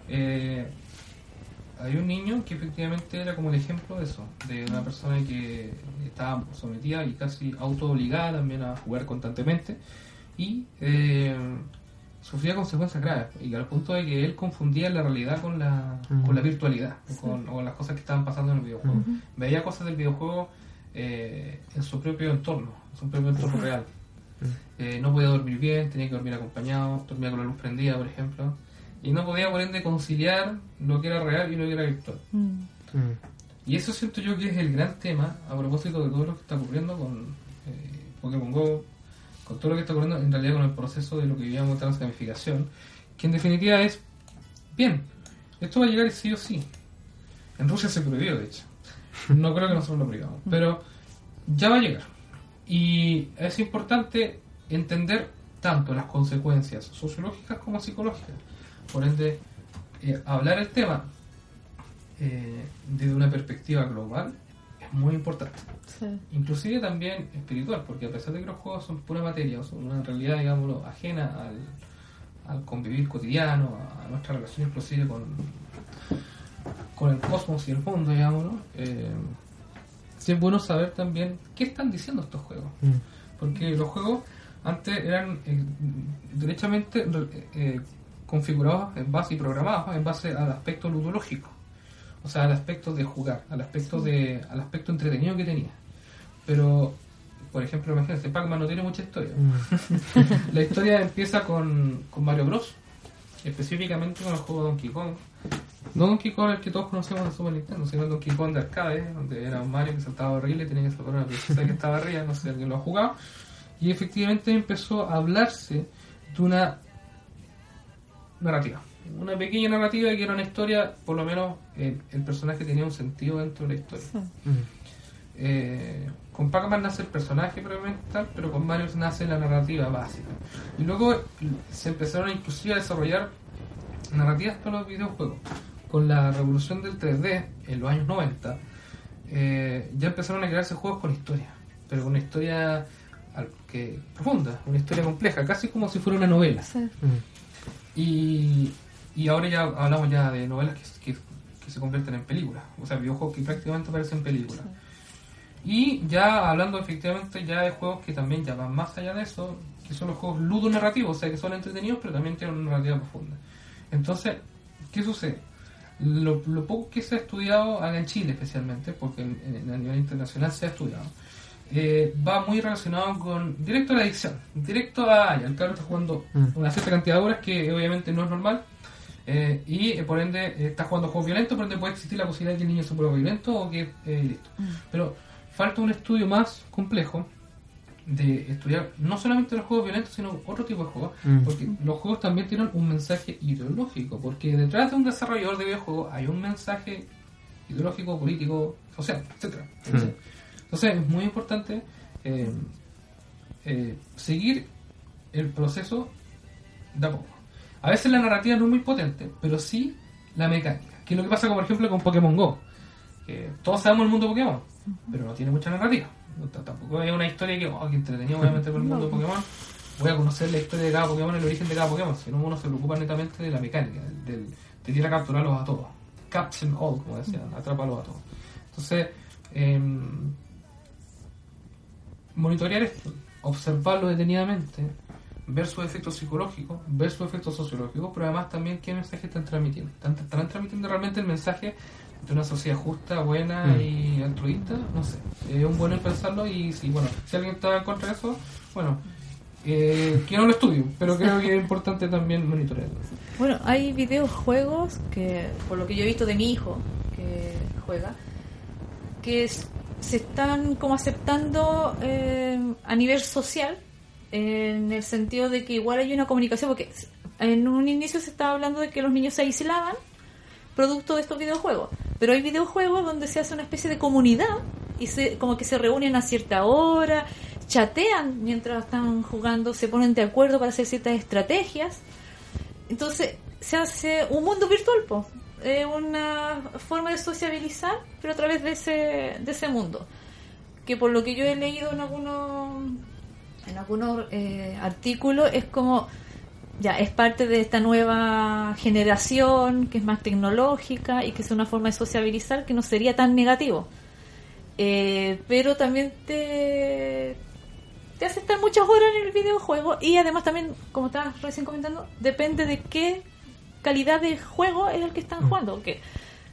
Speaker 3: eh, hay un niño que efectivamente era como el ejemplo de eso, de una persona que estaba sometida y casi auto obligada también a jugar constantemente y eh, sufría consecuencias graves y al punto de que él confundía la realidad con la, con la virtualidad o con o las cosas que estaban pasando en el videojuego. Veía cosas del videojuego eh, en su propio entorno, en su propio entorno real. Eh, no podía dormir bien, tenía que dormir acompañado, dormía con la luz prendida, por ejemplo, y no podía por ende conciliar lo que era real y lo que era virtual.
Speaker 2: Mm.
Speaker 3: Y eso siento yo que es el gran tema a propósito de todo lo que está ocurriendo con eh, Pokémon Go, con todo lo que está ocurriendo en realidad con el proceso de lo que llamamos transgamificación, que en definitiva es, bien, esto va a llegar sí o sí. En Rusia se prohibió, de hecho. No creo que nosotros lo prohibamos, pero ya va a llegar. Y es importante entender tanto las consecuencias sociológicas como psicológicas. Por ende, eh, hablar el tema eh, desde una perspectiva global es muy importante.
Speaker 2: Sí.
Speaker 3: Inclusive también espiritual, porque a pesar de que los juegos son pura materia, o son una realidad, digámoslo, ajena al, al convivir cotidiano, a nuestra relación inclusive con, con el cosmos y el mundo, digámoslo, eh, sí es bueno saber también qué están diciendo estos juegos.
Speaker 1: Mm.
Speaker 3: Porque los juegos Antes eran eh, derechamente eh, eh, configurados en base y programados en base al aspecto ludológico. O sea, al aspecto de jugar, al aspecto de al aspecto entretenido que tenía. Pero, por ejemplo, imagínense, Pac-Man no tiene mucha historia. La historia empieza con, con Mario Bros. Específicamente con el juego Donkey Kong. No Donkey Kong el que todos conocemos de Super Nintendo, sino Donkey Kong de arcade, donde era un Mario que saltaba horrible tenía que salvar una princesa que estaba arriba, no sé si alguien lo ha jugado. Y efectivamente empezó a hablarse de una narrativa. Una pequeña narrativa que era una historia, por lo menos el, el personaje tenía un sentido dentro de la historia. Eh, con Pac-Man nace el personaje probablemente tal, pero con Mario nace la narrativa básica. Y luego eh, se empezaron inclusive a desarrollar narrativas para los videojuegos. Con la revolución del 3D en los años 90, eh, ya empezaron a crearse juegos con historia, pero con una historia que, profunda, una historia compleja, casi como si fuera una novela.
Speaker 2: Sí.
Speaker 3: Y, y ahora ya hablamos ya de novelas que, que- que se convierten en películas, o sea, videojuegos que prácticamente parecen películas. Y ya hablando efectivamente ya de juegos que también ya van más allá de eso, que son los juegos ludonarrativos, o sea, que son entretenidos pero también tienen una narrativa profunda. Entonces, ¿qué sucede? Lo, lo poco que se ha estudiado acá en Chile especialmente, porque en- en- a nivel internacional se ha estudiado, eh, va muy relacionado con directo a la adicción, directo a ya, el carro está jugando
Speaker 1: Mm.
Speaker 3: una cierta cantidad de horas que obviamente no es normal eh, y eh, por ende eh, está jugando juegos violentos, por ende puede existir la posibilidad de que el niño se vuelva violento o que eh, listo. Pero falta un estudio más complejo de estudiar no solamente los juegos violentos, sino otro tipo de juegos,
Speaker 1: Mm.
Speaker 3: porque los juegos también tienen un mensaje ideológico, porque detrás de un desarrollador de videojuegos hay un mensaje ideológico, político, social, etcétera. Entonces es muy importante eh, eh, seguir el proceso de a poco. A veces la narrativa no es muy potente, pero sí la mecánica. Que es lo que pasa, como por ejemplo, con Pokémon Go. Que todos sabemos el mundo de Pokémon, pero no tiene mucha narrativa. No, tampoco hay una historia que, oh, que entretenido, obviamente, por el mundo de Pokémon. Voy a conocer la historia de cada Pokémon, el origen de cada Pokémon, sino uno se preocupa netamente de la mecánica, del, de ir a capturarlos a todos. Captain all, como decían, atrápalos a todos. Entonces, em, monitorear esto, observarlo detenidamente, ver sus efectos psicológicos, ver sus efectos sociológicos, pero además también qué mensaje están transmitiendo. ¿Están, estarán transmitiendo realmente el mensaje de una sociedad justa, buena
Speaker 1: Mm.
Speaker 3: y altruista? No sé. Es un bueno en pensarlo y si, bueno, si alguien está en contra de eso, bueno, eh, que no lo estudie, pero creo que es importante también monitorearlo.
Speaker 2: Bueno, hay videojuegos que, por lo que yo he visto de mi hijo que juega, que es- se están como aceptando eh, a nivel social, en el sentido de que igual hay una comunicación, porque en un inicio se estaba hablando de que los niños se aislaban producto de estos videojuegos, pero hay videojuegos donde se hace una especie de comunidad y se, como que se reúnen a cierta hora, chatean mientras están jugando, se ponen de acuerdo para hacer ciertas estrategias. Entonces se hace un mundo virtual, po. Eh, una forma de sociabilizar, pero a través de ese, de ese mundo. Que por lo que yo he leído en algunos, en algunos eh, artículos es como, ya, es parte de esta nueva generación que es más tecnológica y que es una forma de sociabilizar que no sería tan negativo. Eh, pero también te, te hace estar muchas horas en el videojuego y además también, como estabas recién comentando, depende de qué calidad de juego es el que están jugando. Porque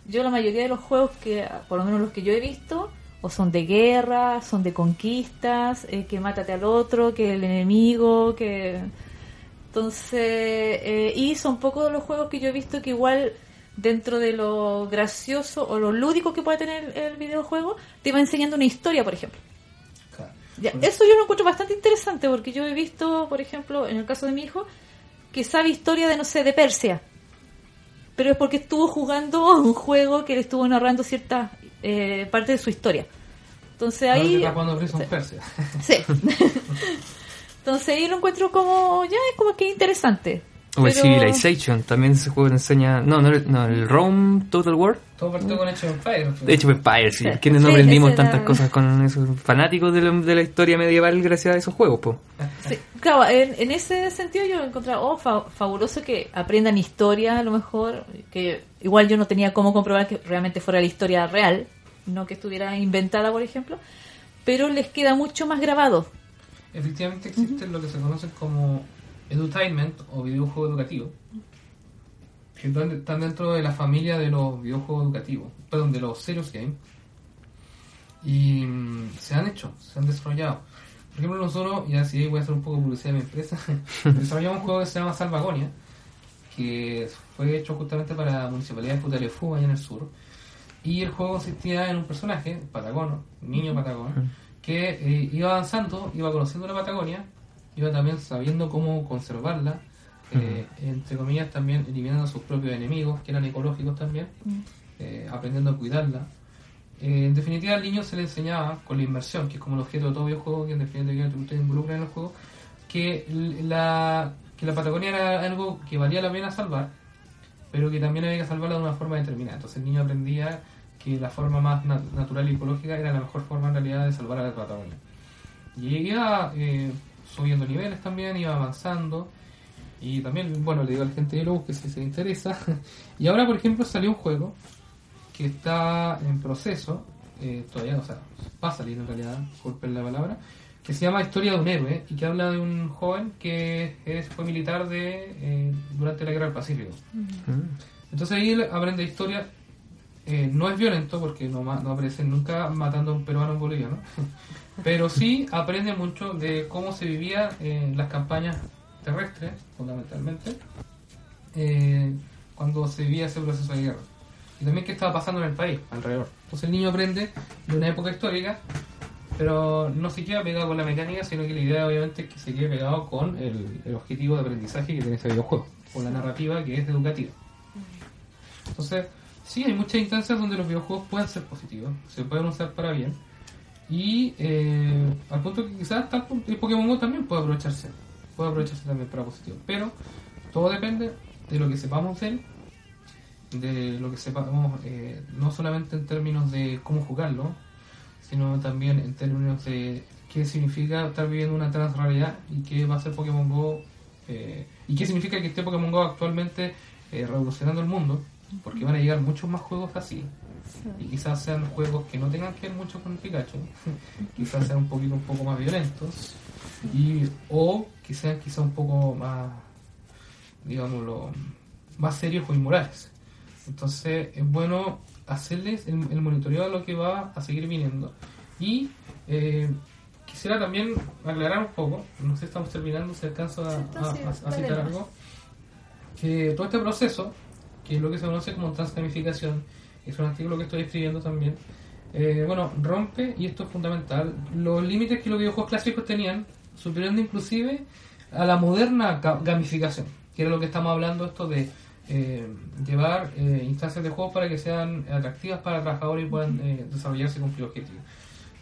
Speaker 2: yo la mayoría de los juegos que, por lo menos los que yo he visto, o son de guerra, son de conquistas, eh, que mátate al otro, que el enemigo, que... Entonces, eh, y son pocos los juegos que yo he visto que igual dentro de lo gracioso o lo lúdico que puede tener el videojuego, te va enseñando una historia, por ejemplo. Ya, eso yo lo encuentro bastante interesante porque yo he visto, por ejemplo, en el caso de mi hijo, que sabe historia de, no sé, de Persia. Pero es porque estuvo jugando un juego que le estuvo narrando cierta eh, parte de su historia.
Speaker 3: Que
Speaker 2: ahí...
Speaker 3: está jugando Prince of Persia.
Speaker 2: Sí. Entonces ahí lo encuentro como, ya es como que interesante.
Speaker 1: O el
Speaker 2: Pero-
Speaker 1: Civilization, también ese juego te enseña. No, no, no el Rome Total War.
Speaker 3: Todo partió con Age of Empires.
Speaker 1: De hecho, Empire, sí.
Speaker 2: Sí.
Speaker 1: ¿Quiénes no
Speaker 2: Sí,
Speaker 1: aprendimos
Speaker 2: ese era-
Speaker 1: tantas cosas con esos fanáticos de la, de la historia medieval gracias a esos juegos, po?
Speaker 2: Sí, claro, en, en ese sentido yo encontré oh, fa- fabuloso que aprendan historia a lo mejor, que igual yo no tenía cómo comprobar que realmente fuera la historia real, no que estuviera inventada, por ejemplo, pero les queda mucho más grabado.
Speaker 3: efectivamente existen lo que se conocen como edutainment o videojuego educativo, que están dentro de la familia de los videojuegos educativos, perdón, de los serious games, y mm, se han hecho, se han desarrollado. Por ejemplo, nosotros, y así voy a hacer un poco de publicidad de mi empresa, desarrollamos un juego que se llama Salvagonia, que fue hecho justamente para la municipalidad de Putalefú, allá en el sur. Y el juego consistía en un personaje, Patagono, un niño Patagono, que eh, iba avanzando, iba conociendo la Patagonia, iba también sabiendo cómo conservarla, eh, entre comillas también eliminando a sus propios enemigos, que eran ecológicos también, eh, aprendiendo a cuidarla. Eh, en definitiva, al niño se le enseñaba con la inmersión, que es como el objeto de todo videojuego, que en definitiva tú te involucras en el juego, que la, que la Patagonia era algo que valía la pena salvar, pero que también había que salvarla de una forma determinada. Entonces el niño aprendía que la forma más nat- natural y ecológica era la mejor forma en realidad de salvar a la Patagonia. Y iba eh, subiendo niveles también, iba avanzando. Y también, bueno, le digo a la gente de Lobos que si se interesa. y ahora, por ejemplo, salió un juego que está en proceso, eh, todavía, o sea, va a salir en realidad, disculpen la palabra, que se llama Historia de un héroe y que habla de un joven que es, fue militar de eh, durante la Guerra del Pacífico. Entonces ahí él aprende historia, eh, no es violento porque no, no aparece nunca matando a un peruano en boliviano, pero sí aprende mucho de cómo se vivía en las campañas terrestres, fundamentalmente, eh, cuando se vivía ese proceso de guerra. Y también qué estaba pasando en el país, alrededor. Entonces el niño aprende de una época histórica, pero no se queda pegado con la mecánica, sino que la idea obviamente es que se quede pegado con el, el objetivo de aprendizaje que tiene ese videojuego, con la narrativa que es educativa. Entonces, sí, hay muchas instancias donde los videojuegos pueden ser positivos, se pueden usar para bien. Y eh, al punto que quizás tal el Pokémon Go también puede aprovecharse, puede aprovecharse también para positivo. Pero todo depende de lo que sepamos de él, de lo que sepamos, eh, no solamente en términos de cómo jugarlo, sino también en términos de qué significa estar viviendo una transrealidad y qué va a ser Pokémon Go eh, y qué significa que esté Pokémon Go actualmente revolucionando el mundo, porque van a llegar muchos más juegos así. Y quizás sean juegos que no tengan que ver mucho con Pikachu, quizás sean un poquito un poco más violentos, y, o sean quizás un poco más, digámoslo, más serios o inmorales. Entonces es bueno hacerles el, el monitoreo de lo que va a seguir viniendo. Y eh, quisiera también aclarar un poco, no sé si estamos terminando, si alcanzo a, a- a- a citar algo, que todo este proceso, que es lo que se conoce como transgamificación, es un artículo que estoy escribiendo también, eh, bueno, rompe, y esto es fundamental, los límites que los videojuegos clásicos tenían, superando inclusive a la moderna ga- gamificación, que era lo que estamos hablando, esto de eh, llevar eh, instancias de juegos para que sean atractivas para trabajadores y puedan eh, desarrollarse y cumplir objetivos.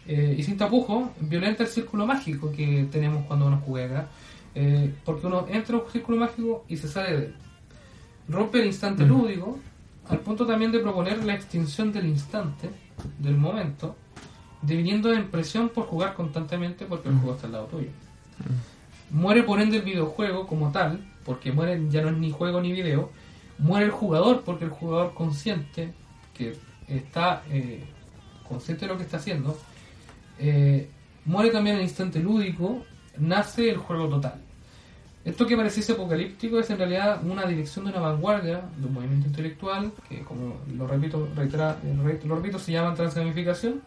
Speaker 3: Eh, y sin tapujos, violenta el círculo mágico que tenemos cuando uno juega, eh, porque uno entra a un círculo mágico y se sale de él. Rompe el instante lúdico, al punto también de proponer la extinción del instante, del momento, deviniendo en presión por jugar constantemente porque el juego está al lado tuyo. Muere por ende el videojuego como tal, porque muere ya no es ni juego ni video. Muere el jugador porque el jugador consciente, que está eh, consciente de lo que está haciendo, eh, muere también el instante lúdico, nace el juego total. Esto que pareciese apocalíptico es en realidad una dirección de una vanguardia, de un movimiento intelectual, que como lo repito, reitera- eh, re- lo repito se llama transgamificación,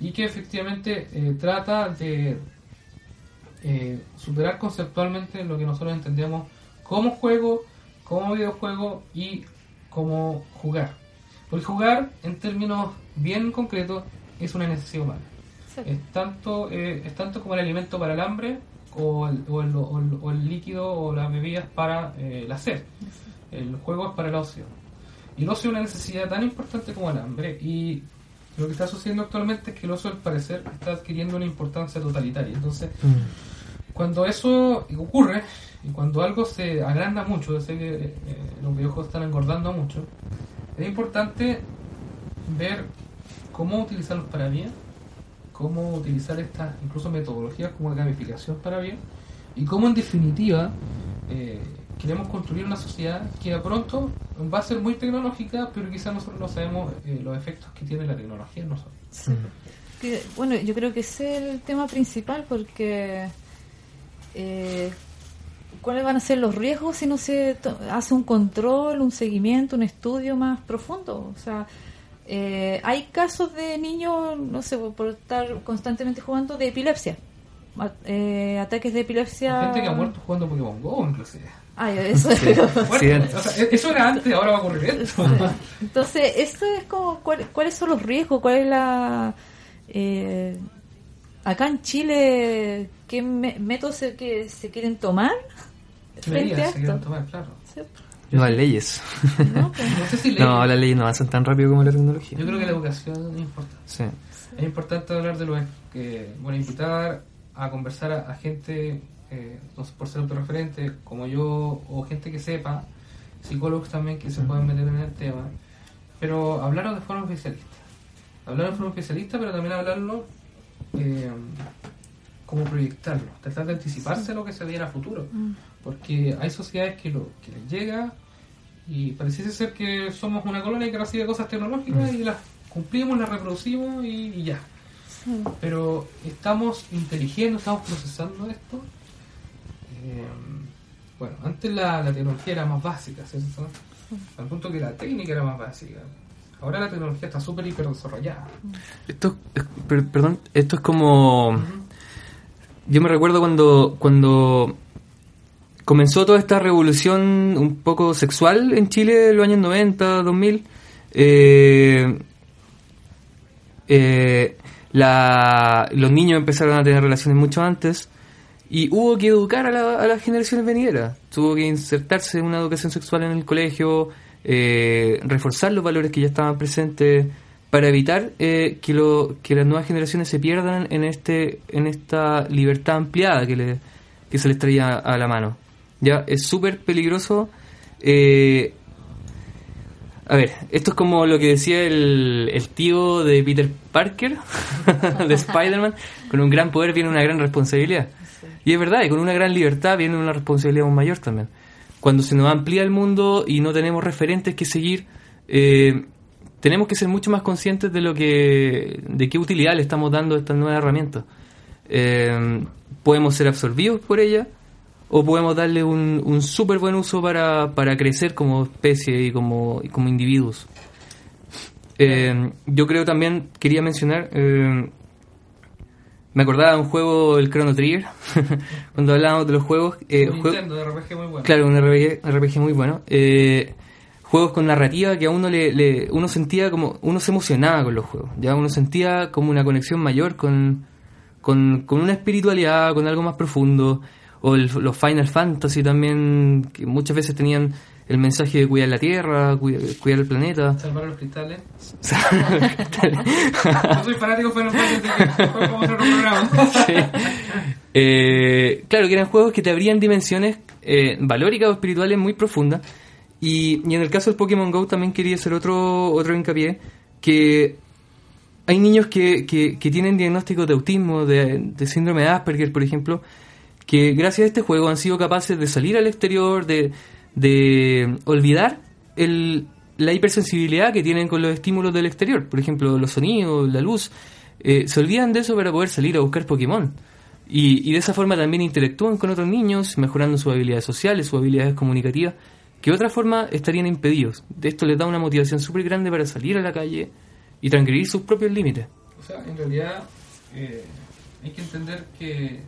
Speaker 3: y que efectivamente eh, trata de eh, superar conceptualmente lo que nosotros entendemos como juego, como videojuego y como jugar. Porque jugar, en términos bien concretos, es una necesidad humana. Es tanto, eh, es tanto como el alimento para el hambre o el, o el- o el- o el líquido o las bebidas para eh, la sed. El juego es para el ocio. Y el ocio es una necesidad tan importante como el hambre. Y lo que está sucediendo actualmente es que el ocio, al parecer, está adquiriendo una importancia totalitaria. Entonces, cuando eso ocurre, y cuando algo se agranda mucho, yo sé que eh, los videojuegos están engordando mucho, es importante ver cómo utilizarlos para bien, cómo utilizar estas incluso metodologías como la gamificación para bien, y cómo en definitiva eh, queremos construir una sociedad que a pronto va a ser muy tecnológica, pero quizás nosotros no sabemos eh, los efectos que tiene la tecnología en nosotros.
Speaker 2: Que, bueno, yo creo que ese es el tema principal porque eh, cuáles van a ser los riesgos si no se hace un control, un seguimiento, un estudio más profundo. O sea, eh, hay casos de niños, no sé, por estar constantemente jugando de epilepsia. Eh, ataques de epilepsia.
Speaker 3: Gente que ha muerto jugando Pokémon Go, inclusive.
Speaker 2: Ay, eso.
Speaker 3: O sea, eso era antes, ahora va a ocurrir esto.
Speaker 2: Entonces, esto es como, ¿cuál- ¿cuáles son los riesgos? ¿Cuál es la... eh, acá en Chile, ¿qué me- métodos se, que se quieren tomar
Speaker 3: ¿Qué
Speaker 2: frente a
Speaker 3: medidas se quieren
Speaker 2: esto?
Speaker 3: tomar? Claro.
Speaker 2: Sí,
Speaker 1: No hay leyes.
Speaker 2: ¿no? Pues,
Speaker 3: No sé si leyes.
Speaker 1: No, las leyes no avanzan tan rápido como la tecnología.
Speaker 3: Yo creo que la educación es importante.
Speaker 1: Sí.
Speaker 3: Es importante hablar de lo que, bueno, invitar a conversar a, a gente, eh, no sé, por ser autorreferente, como yo, o gente que sepa, psicólogos también que se puedan meter en el tema, pero hablarlo de forma especialista. Hablar de forma especialista, pero también hablarlo eh, como proyectarlo, tratar de anticiparse a lo que se viene a futuro. Porque hay sociedades que, lo, que les llega y pareciese ser que somos una colonia que recibe cosas tecnológicas y las cumplimos, las reproducimos y, y ya. Pero estamos inteligiendo, estamos procesando esto. Eh, bueno, antes la, la tecnología era más básica, ¿cierto? Al punto que la técnica era más básica. Ahora la tecnología está súper hiper desarrollada.
Speaker 1: Esto, es- per- perdón, esto es como... Yo me recuerdo cuando, cuando comenzó toda esta revolución un poco sexual en Chile en los años 90, 2000. eh, eh, la- los niños empezaron a tener relaciones mucho antes y hubo que educar a, la- a las generaciones venideras. Tuvo que insertarse una educación sexual en el colegio, eh, reforzar los valores que ya estaban presentes para evitar eh, que, lo, que las nuevas generaciones se pierdan en este en esta libertad ampliada que, le, que se les traía a la mano. Ya es súper peligroso. eh, a ver, esto es como lo que decía el, el tío de Peter Parker, de Spider-Man, con un gran poder viene una gran responsabilidad. Y es verdad, y con una gran libertad viene una responsabilidad aún mayor también. Cuando se nos amplía el mundo y no tenemos referentes que seguir, eh, tenemos que ser mucho más conscientes de lo que, de qué utilidad le estamos dando a estas nuevas herramientas. Eh, podemos ser absorbidos por ella o podemos darle un, un súper buen uso para, para crecer como especie y como, y como individuos. Eh, yo creo también, quería mencionar, eh, me acordaba de un juego, el Chrono Trigger, cuando hablábamos de los juegos. eh,
Speaker 3: Un
Speaker 1: jue-
Speaker 3: Nintendo de RPG muy bueno.
Speaker 1: Claro, un RPG, RPG muy bueno. Eh, juegos con narrativa que a uno le, le- uno sentía como uno se emocionaba con los juegos. Ya uno sentía como una conexión mayor con, con, con una espiritualidad, con algo más profundo. O el- los Final Fantasy también, que muchas veces tenían el mensaje de cuidar la tierra, cuidar, cuidar el planeta.
Speaker 3: Salvar a los cristales. Yo soy fanático de Final Fantasy, que vamos a otro programa.
Speaker 1: Sí. Eh, claro, que eran juegos que te abrían dimensiones eh, valóricas o espirituales muy profundas. Y, y en el caso del Pokémon Go también quería hacer otro, otro hincapié, que hay niños que, que, que tienen diagnósticos de autismo, de, de síndrome de Asperger, por ejemplo, que gracias a este juego han sido capaces de salir al exterior, de, de olvidar el, la hipersensibilidad que tienen con los estímulos del exterior, por ejemplo, los sonidos, la luz. Eh, se olvidan de eso para poder salir a buscar Pokémon. Y, y de esa forma también interactúan con otros niños, mejorando sus habilidades sociales, sus habilidades comunicativas, que de otra forma estarían impedidos. Esto les da una motivación súper grande para salir a la calle y transgredir sus propios límites.
Speaker 3: O sea, en realidad eh, hay que entender que,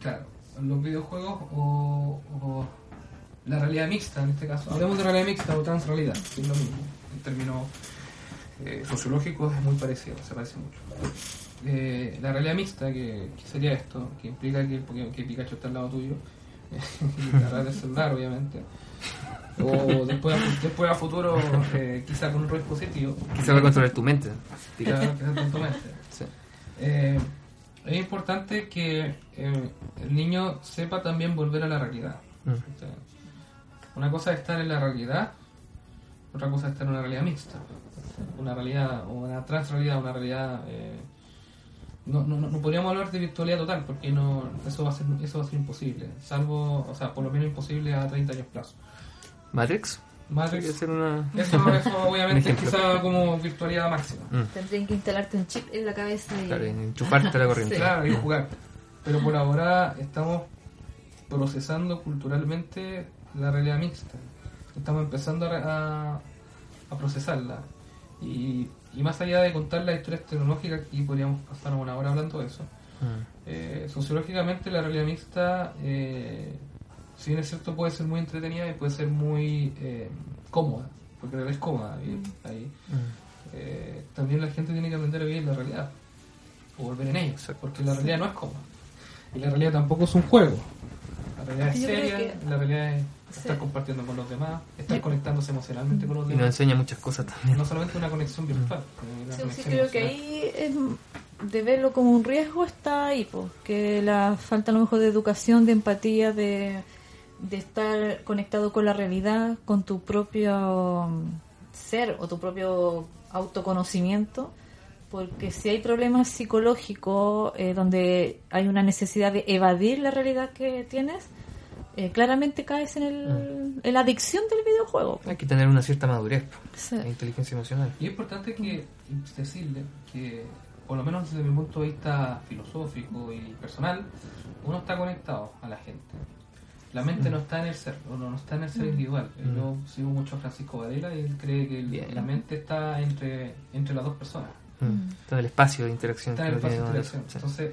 Speaker 3: claro, los videojuegos o, o la realidad mixta en este caso, hablemos de realidad mixta o transrealidad, que es lo mismo, en términos eh, sociológicos es muy parecido, se parece mucho. Eh, la realidad mixta, que, que sería esto, que implica que, porque- que Pikachu está al lado tuyo, y la del celular obviamente, o después, a- después a futuro eh, quizá con otro dispositivo,
Speaker 1: Quizá va a controlar tu mente.
Speaker 3: Quizá- quizá con tu mente.
Speaker 1: Sí.
Speaker 3: Es importante que eh, el niño sepa también volver a la realidad.
Speaker 1: Mm.
Speaker 3: O sea, una cosa es estar en la realidad, otra cosa es estar en una realidad mixta. Una realidad, una transrealidad, una realidad... eh, no, no, no no podríamos hablar de virtualidad total porque no eso va a ser eso va a ser imposible salvo o sea por lo menos imposible a 30 años plazo
Speaker 1: Matrix.
Speaker 3: Matrix
Speaker 1: una...
Speaker 3: eso, obviamente
Speaker 1: ejemplo.
Speaker 3: quizá como virtualidad máxima
Speaker 2: Tendrían que instalarte un chip en la cabeza y...
Speaker 1: Claro, enchufarte a la corriente.
Speaker 2: Sí.
Speaker 3: Claro, y jugar. pero por ahora estamos procesando culturalmente la realidad mixta. Estamos empezando a, a- a procesarla. Y, y más allá de contar las historias tecnológicas, y podríamos pasar una hora hablando de eso, eh, sociológicamente la realidad mixta, eh, si bien es cierto, puede ser muy entretenida y puede ser muy eh, cómoda, porque realidad es cómoda vivir ahí. Eh, también la gente tiene que aprender a vivir la realidad, o volver en ella, porque la realidad no es cómoda. Y la realidad tampoco es un juego. La realidad es
Speaker 2: Yo
Speaker 3: seria,
Speaker 2: que-
Speaker 3: la realidad es estar
Speaker 2: Sí.
Speaker 3: compartiendo con los demás, estar conectándose emocionalmente con los
Speaker 1: Y nos
Speaker 3: demás.
Speaker 1: enseña muchas cosas también.
Speaker 3: No solamente una conexión virtual. sino una
Speaker 2: Sí, sí, creo que ahí es, de verlo como un riesgo está ahí, pues, que la falta a lo mejor de educación, de empatía, de, de estar conectado con la realidad, con tu propio mm, ser o tu propio autoconocimiento, porque si hay problemas psicológicos eh, donde hay una necesidad de evadir la realidad que tienes, eh, claramente caes en, el, en la adicción del videojuego.
Speaker 1: Hay que tener una cierta madurez
Speaker 2: Sí.
Speaker 1: e inteligencia emocional.
Speaker 3: Y es importante que decirle que, por lo menos desde mi punto de vista filosófico y personal, uno está conectado a la gente. La mente no está en el ser, o no, no está en el ser individual. Eh, Yo sigo mucho a Francisco Varela y él cree que el- la mente está entre, entre las dos personas.
Speaker 1: Mm. Todo el espacio de interacción.
Speaker 3: Está en el espacio de interacción. Entonces,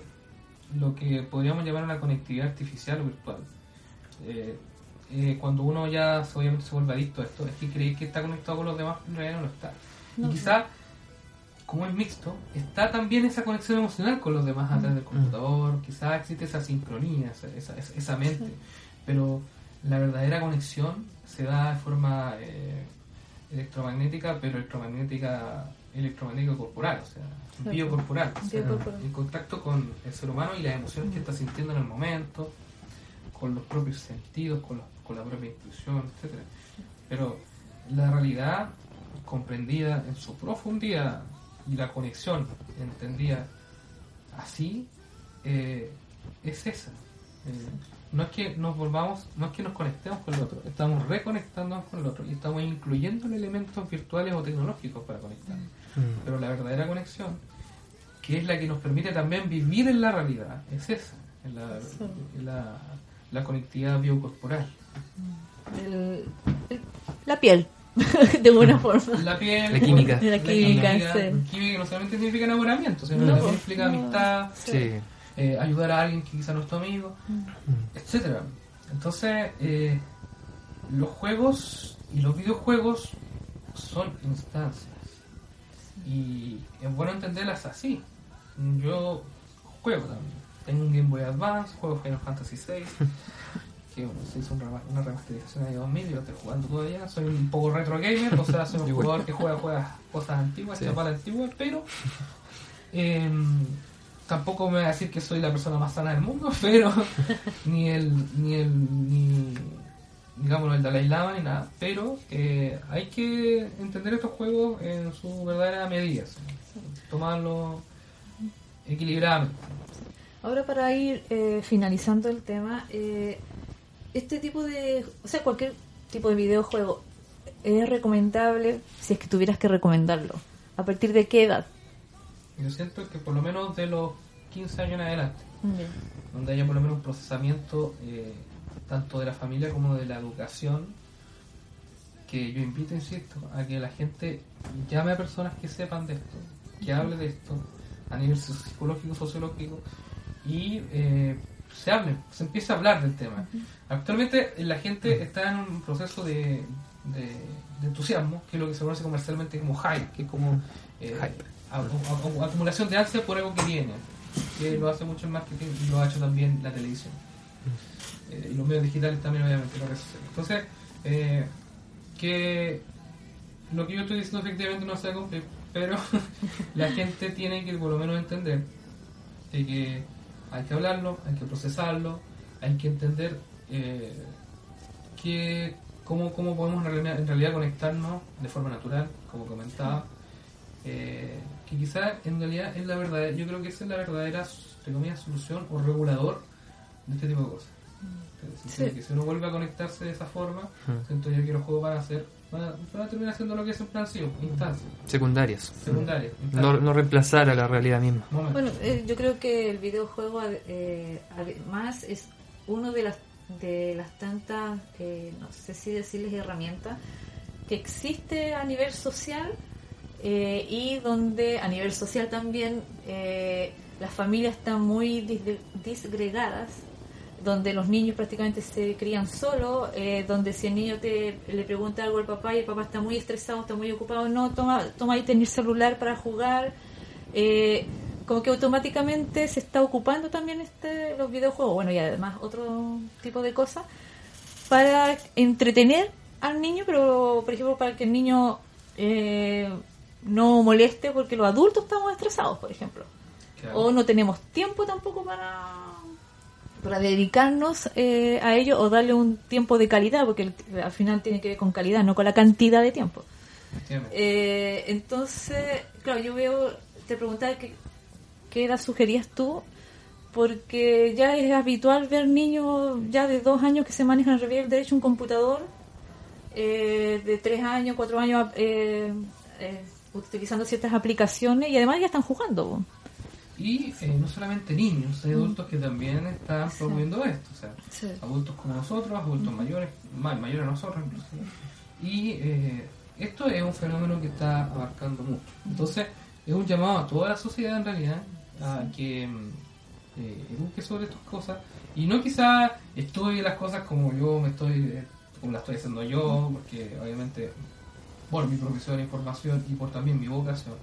Speaker 3: lo que podríamos llamar una conectividad artificial o virtual. eh, eh, cuando uno ya se- obviamente se vuelve adicto a esto, es que cree que está conectado con los demás, pero en realidad no lo está.
Speaker 2: No.
Speaker 3: Y quizá, como es mixto, está también esa conexión emocional con los demás a través del computador, quizá existe esa sincronía, esa, esa, esa- esa mente, pero la verdadera conexión se da de forma eh, electromagnética, pero electromagnética electromagnética corporal, o sea,
Speaker 2: Claro.
Speaker 3: biocorporal, o sea,
Speaker 2: Biocorporal.
Speaker 3: en contacto con el ser humano y las emociones que está sintiendo en el momento, con los propios sentidos, con, los- con la propia intuición, etcétera. Pero la realidad comprendida en su profundidad y la conexión entendida así eh, es esa. Eh, no es que nos volvamos, no es que nos conectemos con el otro, estamos reconectándonos con el otro y estamos incluyendo elementos virtuales o tecnológicos para conectarnos.
Speaker 1: Mm.
Speaker 3: Pero la verdadera conexión, que es la que nos permite también vivir en la realidad, es esa, es la, la, la conectividad biocorporal.
Speaker 2: El- el- la piel, de alguna forma.
Speaker 3: La piel,
Speaker 1: La química.
Speaker 2: La química, sí.
Speaker 3: química que no solamente significa enamoramiento, sino
Speaker 2: No,
Speaker 3: que también
Speaker 2: pues,
Speaker 3: implica
Speaker 2: no.
Speaker 3: amistad,
Speaker 1: Sí.
Speaker 3: Eh, ayudar a alguien que quizá no es tu amigo, etcétera. Entonces, eh, los juegos y los videojuegos son instancias. Y es bueno entenderlas así. Yo juego también. Tengo un Game Boy Advance, juego Final Fantasy VI, que bueno, se hizo una remasterización de 2000 y lo estoy jugando todavía. Soy un poco retro gamer, o sea, soy un jugador que juega, juega cosas antiguas,
Speaker 1: Sí.
Speaker 3: chapas antiguas, pero em, tampoco me voy a decir que soy la persona más sana del mundo, pero ni el, ni el, ni, digamos, el Dalai Lama ni nada. Pero eh, hay que entender estos juegos en su verdadera medida, ¿sí? tomarlo equilibradamente.
Speaker 2: Ahora para ir eh, finalizando el tema, eh, este tipo de, o sea, cualquier tipo de videojuego es recomendable si es que tuvieras que recomendarlo. ¿A partir de qué edad?
Speaker 3: Yo siento que por lo menos de los 15 años en adelante, donde haya por lo menos un procesamiento eh, tanto de la familia como de la educación, que yo invito, insisto, a que la gente llame a personas que sepan de esto, que hable de esto a nivel psicológico, sociológico, y eh, se hable, se empiece a hablar del tema. Actualmente eh, la gente está en un proceso de, de- de entusiasmo, que es lo que se conoce comercialmente como hype, que es como eh,
Speaker 1: Hype.
Speaker 3: Acumulación de ansia por algo que viene, que lo hace mucho el marketing y lo ha hecho también la televisión. Eh, y los medios digitales también, obviamente, las redes. Entonces, eh, que lo que yo estoy diciendo efectivamente no se cumplir, pero la gente tiene que por lo menos entender de que hay que hablarlo, hay que procesarlo, hay que entender eh, que cómo, cómo podemos en realidad, en realidad conectarnos de forma natural, como comentaba, que quizás en realidad es la verdadera, yo creo que esa es la verdadera entre comillas, solución o regulador de este tipo de cosas. Entonces,
Speaker 2: Sí.
Speaker 3: que si uno vuelve a conectarse de esa forma,
Speaker 1: Mm.
Speaker 3: siento yo que los juegos van a ser van a, van a terminar haciendo lo que es en plan sí, instancias
Speaker 1: Secundarias.
Speaker 3: secundarias.
Speaker 1: No,
Speaker 3: instancias.
Speaker 1: no reemplazar a la realidad misma.
Speaker 3: Momento.
Speaker 2: Bueno, eh, yo creo que el videojuego eh, además es uno de las de las tantas, eh, no sé si decirles herramientas, que existe a nivel social eh, y donde a nivel social también eh, las familias están muy dis- disgregadas, donde los niños prácticamente se crían solos, eh, donde si el niño te le pregunta algo al papá y el papá está muy estresado, está muy ocupado, no, toma, toma ahí tener celular para jugar, como que automáticamente se está ocupando también este los videojuegos, bueno y además otro tipo de cosas para entretener al niño, pero por ejemplo para que el niño eh, no moleste porque los adultos estamos estresados, por ejemplo,
Speaker 3: Claro.
Speaker 2: o no tenemos tiempo tampoco para para dedicarnos eh, a ello o darle un tiempo de calidad, porque el- al final tiene que ver con calidad, no con la cantidad de tiempo. Eh, entonces, claro, yo veo, te preguntaba que, qué edad sugerías tú, porque ya es habitual ver niños ya de dos años que se manejan al revés derecho un computador, eh, de tres años, cuatro años, eh, eh, utilizando ciertas aplicaciones y además ya están jugando.
Speaker 3: Y eh, no solamente niños, hay adultos que también están
Speaker 2: Sí.
Speaker 3: promoviendo esto. O sea,
Speaker 2: Sí.
Speaker 3: adultos como nosotros, adultos mayores, más mayores a nosotros inclusive. Y eh, esto es un fenómeno que está abarcando mucho. Entonces, es un llamado a toda la sociedad en realidad a que eh, eduque sobre estas cosas y no quizá estudie las cosas como yo me estoy, eh, como las estoy haciendo yo, porque obviamente por mi profesión de información y por también mi vocación,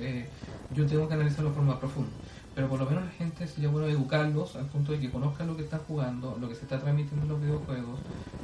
Speaker 3: eh, yo tengo que analizarlo de forma profunda. Pero por lo menos la gente sería bueno educarlos al punto de que conozcan lo que están jugando, lo que se está transmitiendo en los videojuegos,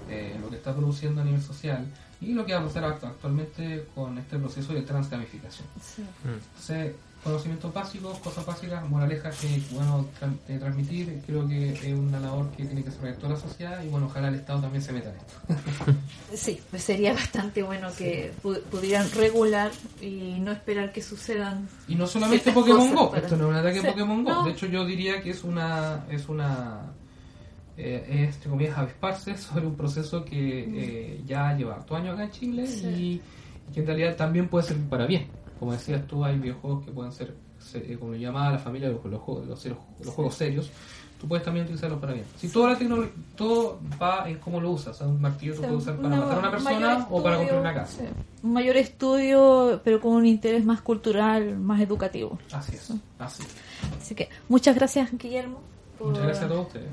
Speaker 3: eh, lo que está produciendo a nivel social y lo que va a pasar act- actualmente con este proceso de transgamificación.
Speaker 2: Sí.
Speaker 3: Entonces, conocimientos básicos, cosas básicas, moralejas que bueno tran- eh, transmitir, creo que es una labor que tiene que desarrollar toda la sociedad y bueno, ojalá el Estado también se meta en esto.
Speaker 2: Sí, pues sería bastante bueno que pu- pudieran regular y no esperar que sucedan.
Speaker 3: Y no solamente Pokémon Go,
Speaker 2: para-
Speaker 3: esto no es un ataque
Speaker 2: Sí,
Speaker 3: Pokémon Go,
Speaker 2: no.
Speaker 3: de hecho yo diría que es una es una eh, es, entre comillas avisparse sobre un proceso que eh, ya lleva harto años acá en Chile
Speaker 2: Sí.
Speaker 3: y que en realidad también puede servir para bien. Como decías tú, hay videojuegos que pueden ser, se- eh, como lo llamaba la familia, los, los, juegos- los, los- juegos serios, tú puedes también utilizarlos para bien. Si toda la tecnología, todo va en cómo lo usas, un martillo tú puedes usar para matar a una persona o para construir
Speaker 2: estudio,
Speaker 3: una casa.
Speaker 2: sí, un mayor estudio, pero con un interés más cultural, más educativo.
Speaker 3: Así es, así.
Speaker 2: Así que muchas gracias, Guillermo, por,
Speaker 3: Muchas gracias a todos ustedes.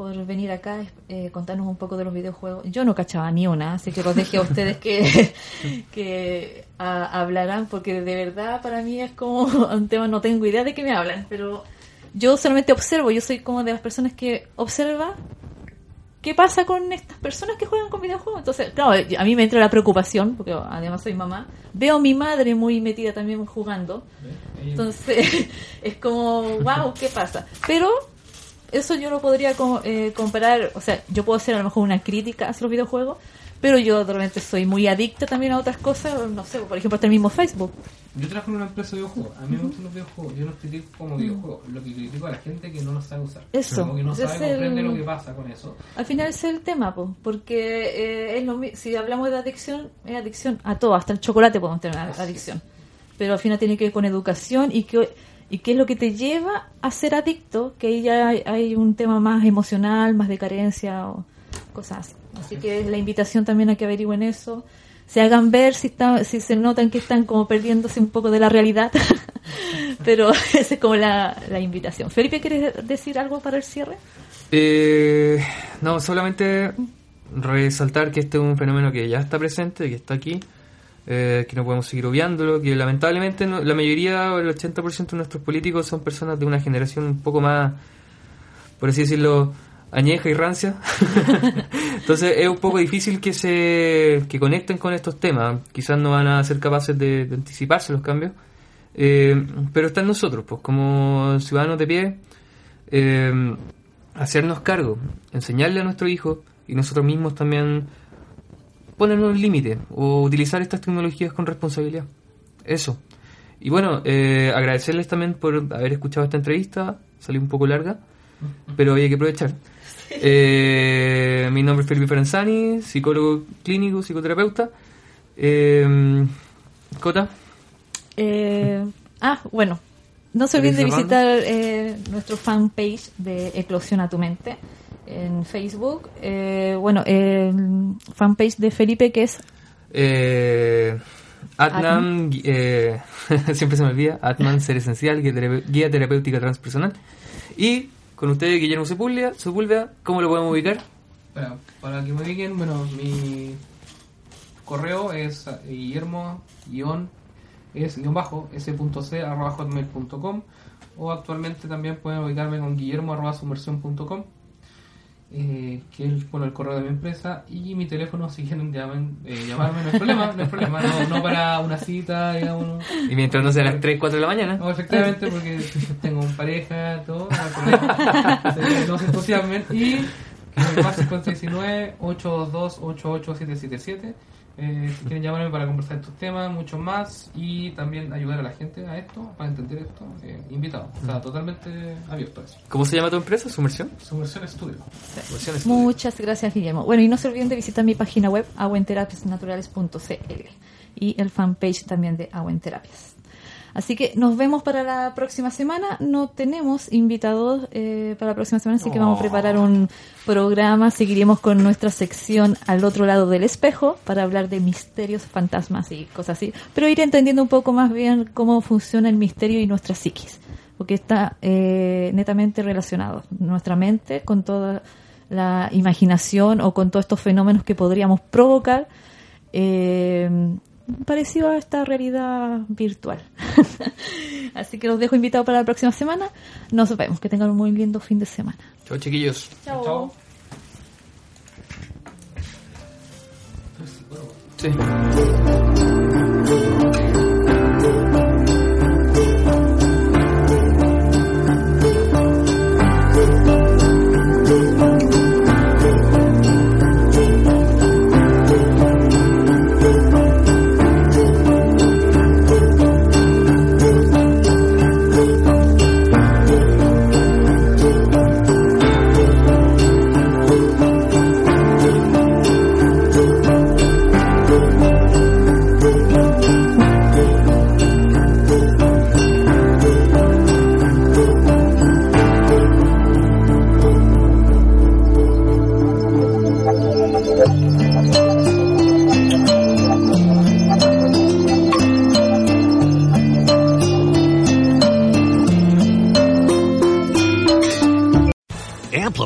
Speaker 2: Por venir acá, eh, contarnos un poco de los videojuegos. Yo no cachaba ni una, así que los dejé a ustedes que, que a- hablarán, porque de verdad para mí es como un tema, no tengo idea de qué me hablan, pero yo solamente observo, yo soy como de las personas que observa qué pasa con estas personas que juegan con videojuegos. Entonces, claro, a mí me entra la preocupación, porque además soy mamá. Veo a mi madre muy metida también jugando. Entonces, es como, wow, ¿qué pasa? Pero eso yo lo podría co- eh, comparar, o sea, yo puedo hacer a lo mejor una crítica hacia los videojuegos, pero yo realmente soy muy adicta también a otras cosas, no sé, por ejemplo, hasta el mismo Facebook.
Speaker 3: Yo trabajo en una empresa de videojuegos. A mí me gustan los videojuegos. Yo los critico como videojuegos. Lo que critico a la gente que no los sabe usar.
Speaker 2: Eso,
Speaker 3: Como que no sabe
Speaker 2: el-
Speaker 3: comprender lo que pasa con eso.
Speaker 2: Al final ese es el tema, po, porque eh, es lo si hablamos de adicción, es adicción a todo, hasta el chocolate podemos tener una adicción. Pero al final tiene que ver con educación y que y qué es lo que te lleva a ser adicto, que ahí ya hay, un tema más emocional, más de carencia o cosas así. Así que la invitación también a que averigüen eso, se hagan ver si está, si se notan que están como perdiéndose un poco de la realidad. Pero esa es como la, la invitación. Felipe, ¿quieres decir algo para el cierre?
Speaker 1: Eh, no, solamente resaltar que este es un fenómeno que ya está presente, que está aquí, eh, que no podemos seguir obviándolo, que lamentablemente la mayoría, o el 80% de nuestros políticos son personas de una generación un poco más, por así decirlo, añeja y rancia. Entonces es un poco difícil que se que conecten con estos temas. Quizás no van a ser capaces de, de anticiparse los cambios. Eh, pero está en nosotros, pues como ciudadanos de pie, eh, hacernos cargo, enseñarle a nuestro hijo y nosotros mismos también ponernos límites o utilizar estas tecnologías con responsabilidad. Eso. Y bueno, eh, agradecerles también por haber escuchado esta entrevista, salió un poco larga, pero hay que aprovechar. Eh, mi nombre es Felipe Ferenzani, psicólogo clínico, psicoterapeuta. Eh, Cota,
Speaker 2: ah, bueno, no se olviden de
Speaker 1: ¿Querés
Speaker 2: visitar eh, nuestro fanpage de Eclosión a tu mente en Facebook. Eh, bueno, el fanpage de Felipe que es
Speaker 1: eh, Atman, eh, siempre se me olvida, Atman Ser Esencial, guía, terapéutica transpersonal. Y con ustedes, Guillermo Sepúlveda, Sepúlveda, ¿cómo lo podemos ubicar?
Speaker 3: Para, para que me ubiquen, bueno, mi correo es guillermo guion es guion bajo s.c arroba hotmail.com o actualmente también pueden ubicarme con guillermo arroba sumersión.com eh, que es bueno, el correo de mi empresa y mi teléfono si quieren llamen, eh, llamarme no hay problema, no hay problema, no, no para una cita, digamos,
Speaker 1: Y mientras no sea las 3, 4 de la mañana.
Speaker 3: no, efectivamente, porque tengo pareja, todo, no. Eh, se entusiasmen. Y que es el más 569-822-88777. Eh, si quieren llamarme para conversar estos temas, mucho más, y también ayudar a la gente a esto, para entender esto, eh, invitado. O sea, totalmente abierto a eso.
Speaker 1: ¿Cómo se llama tu empresa? ¿Sumersión?
Speaker 3: Sumersión Estudio.
Speaker 1: Sumersión Estudio.
Speaker 2: Muchas gracias, Guillermo. Bueno, y no se olviden de visitar mi página web, aguenterapiasnaturales.cl y el fanpage también de Agua en Terapias. Así que nos vemos para la próxima semana. No tenemos invitados eh, para la próxima semana, así que vamos a preparar un programa. Seguiremos con nuestra sección al otro lado del espejo para hablar de misterios, fantasmas y cosas así. Pero ir entendiendo un poco más bien cómo funciona el misterio y nuestra psiquis, porque está eh, netamente relacionado. Nuestra mente con toda la imaginación o con todos estos fenómenos que podríamos provocar. Eh, parecido a esta realidad virtual. Así que los dejo invitados para la próxima semana. Nos vemos. Que tengan un muy lindo fin de semana.
Speaker 1: Chao, chiquillos.
Speaker 3: Chao.
Speaker 1: Sí.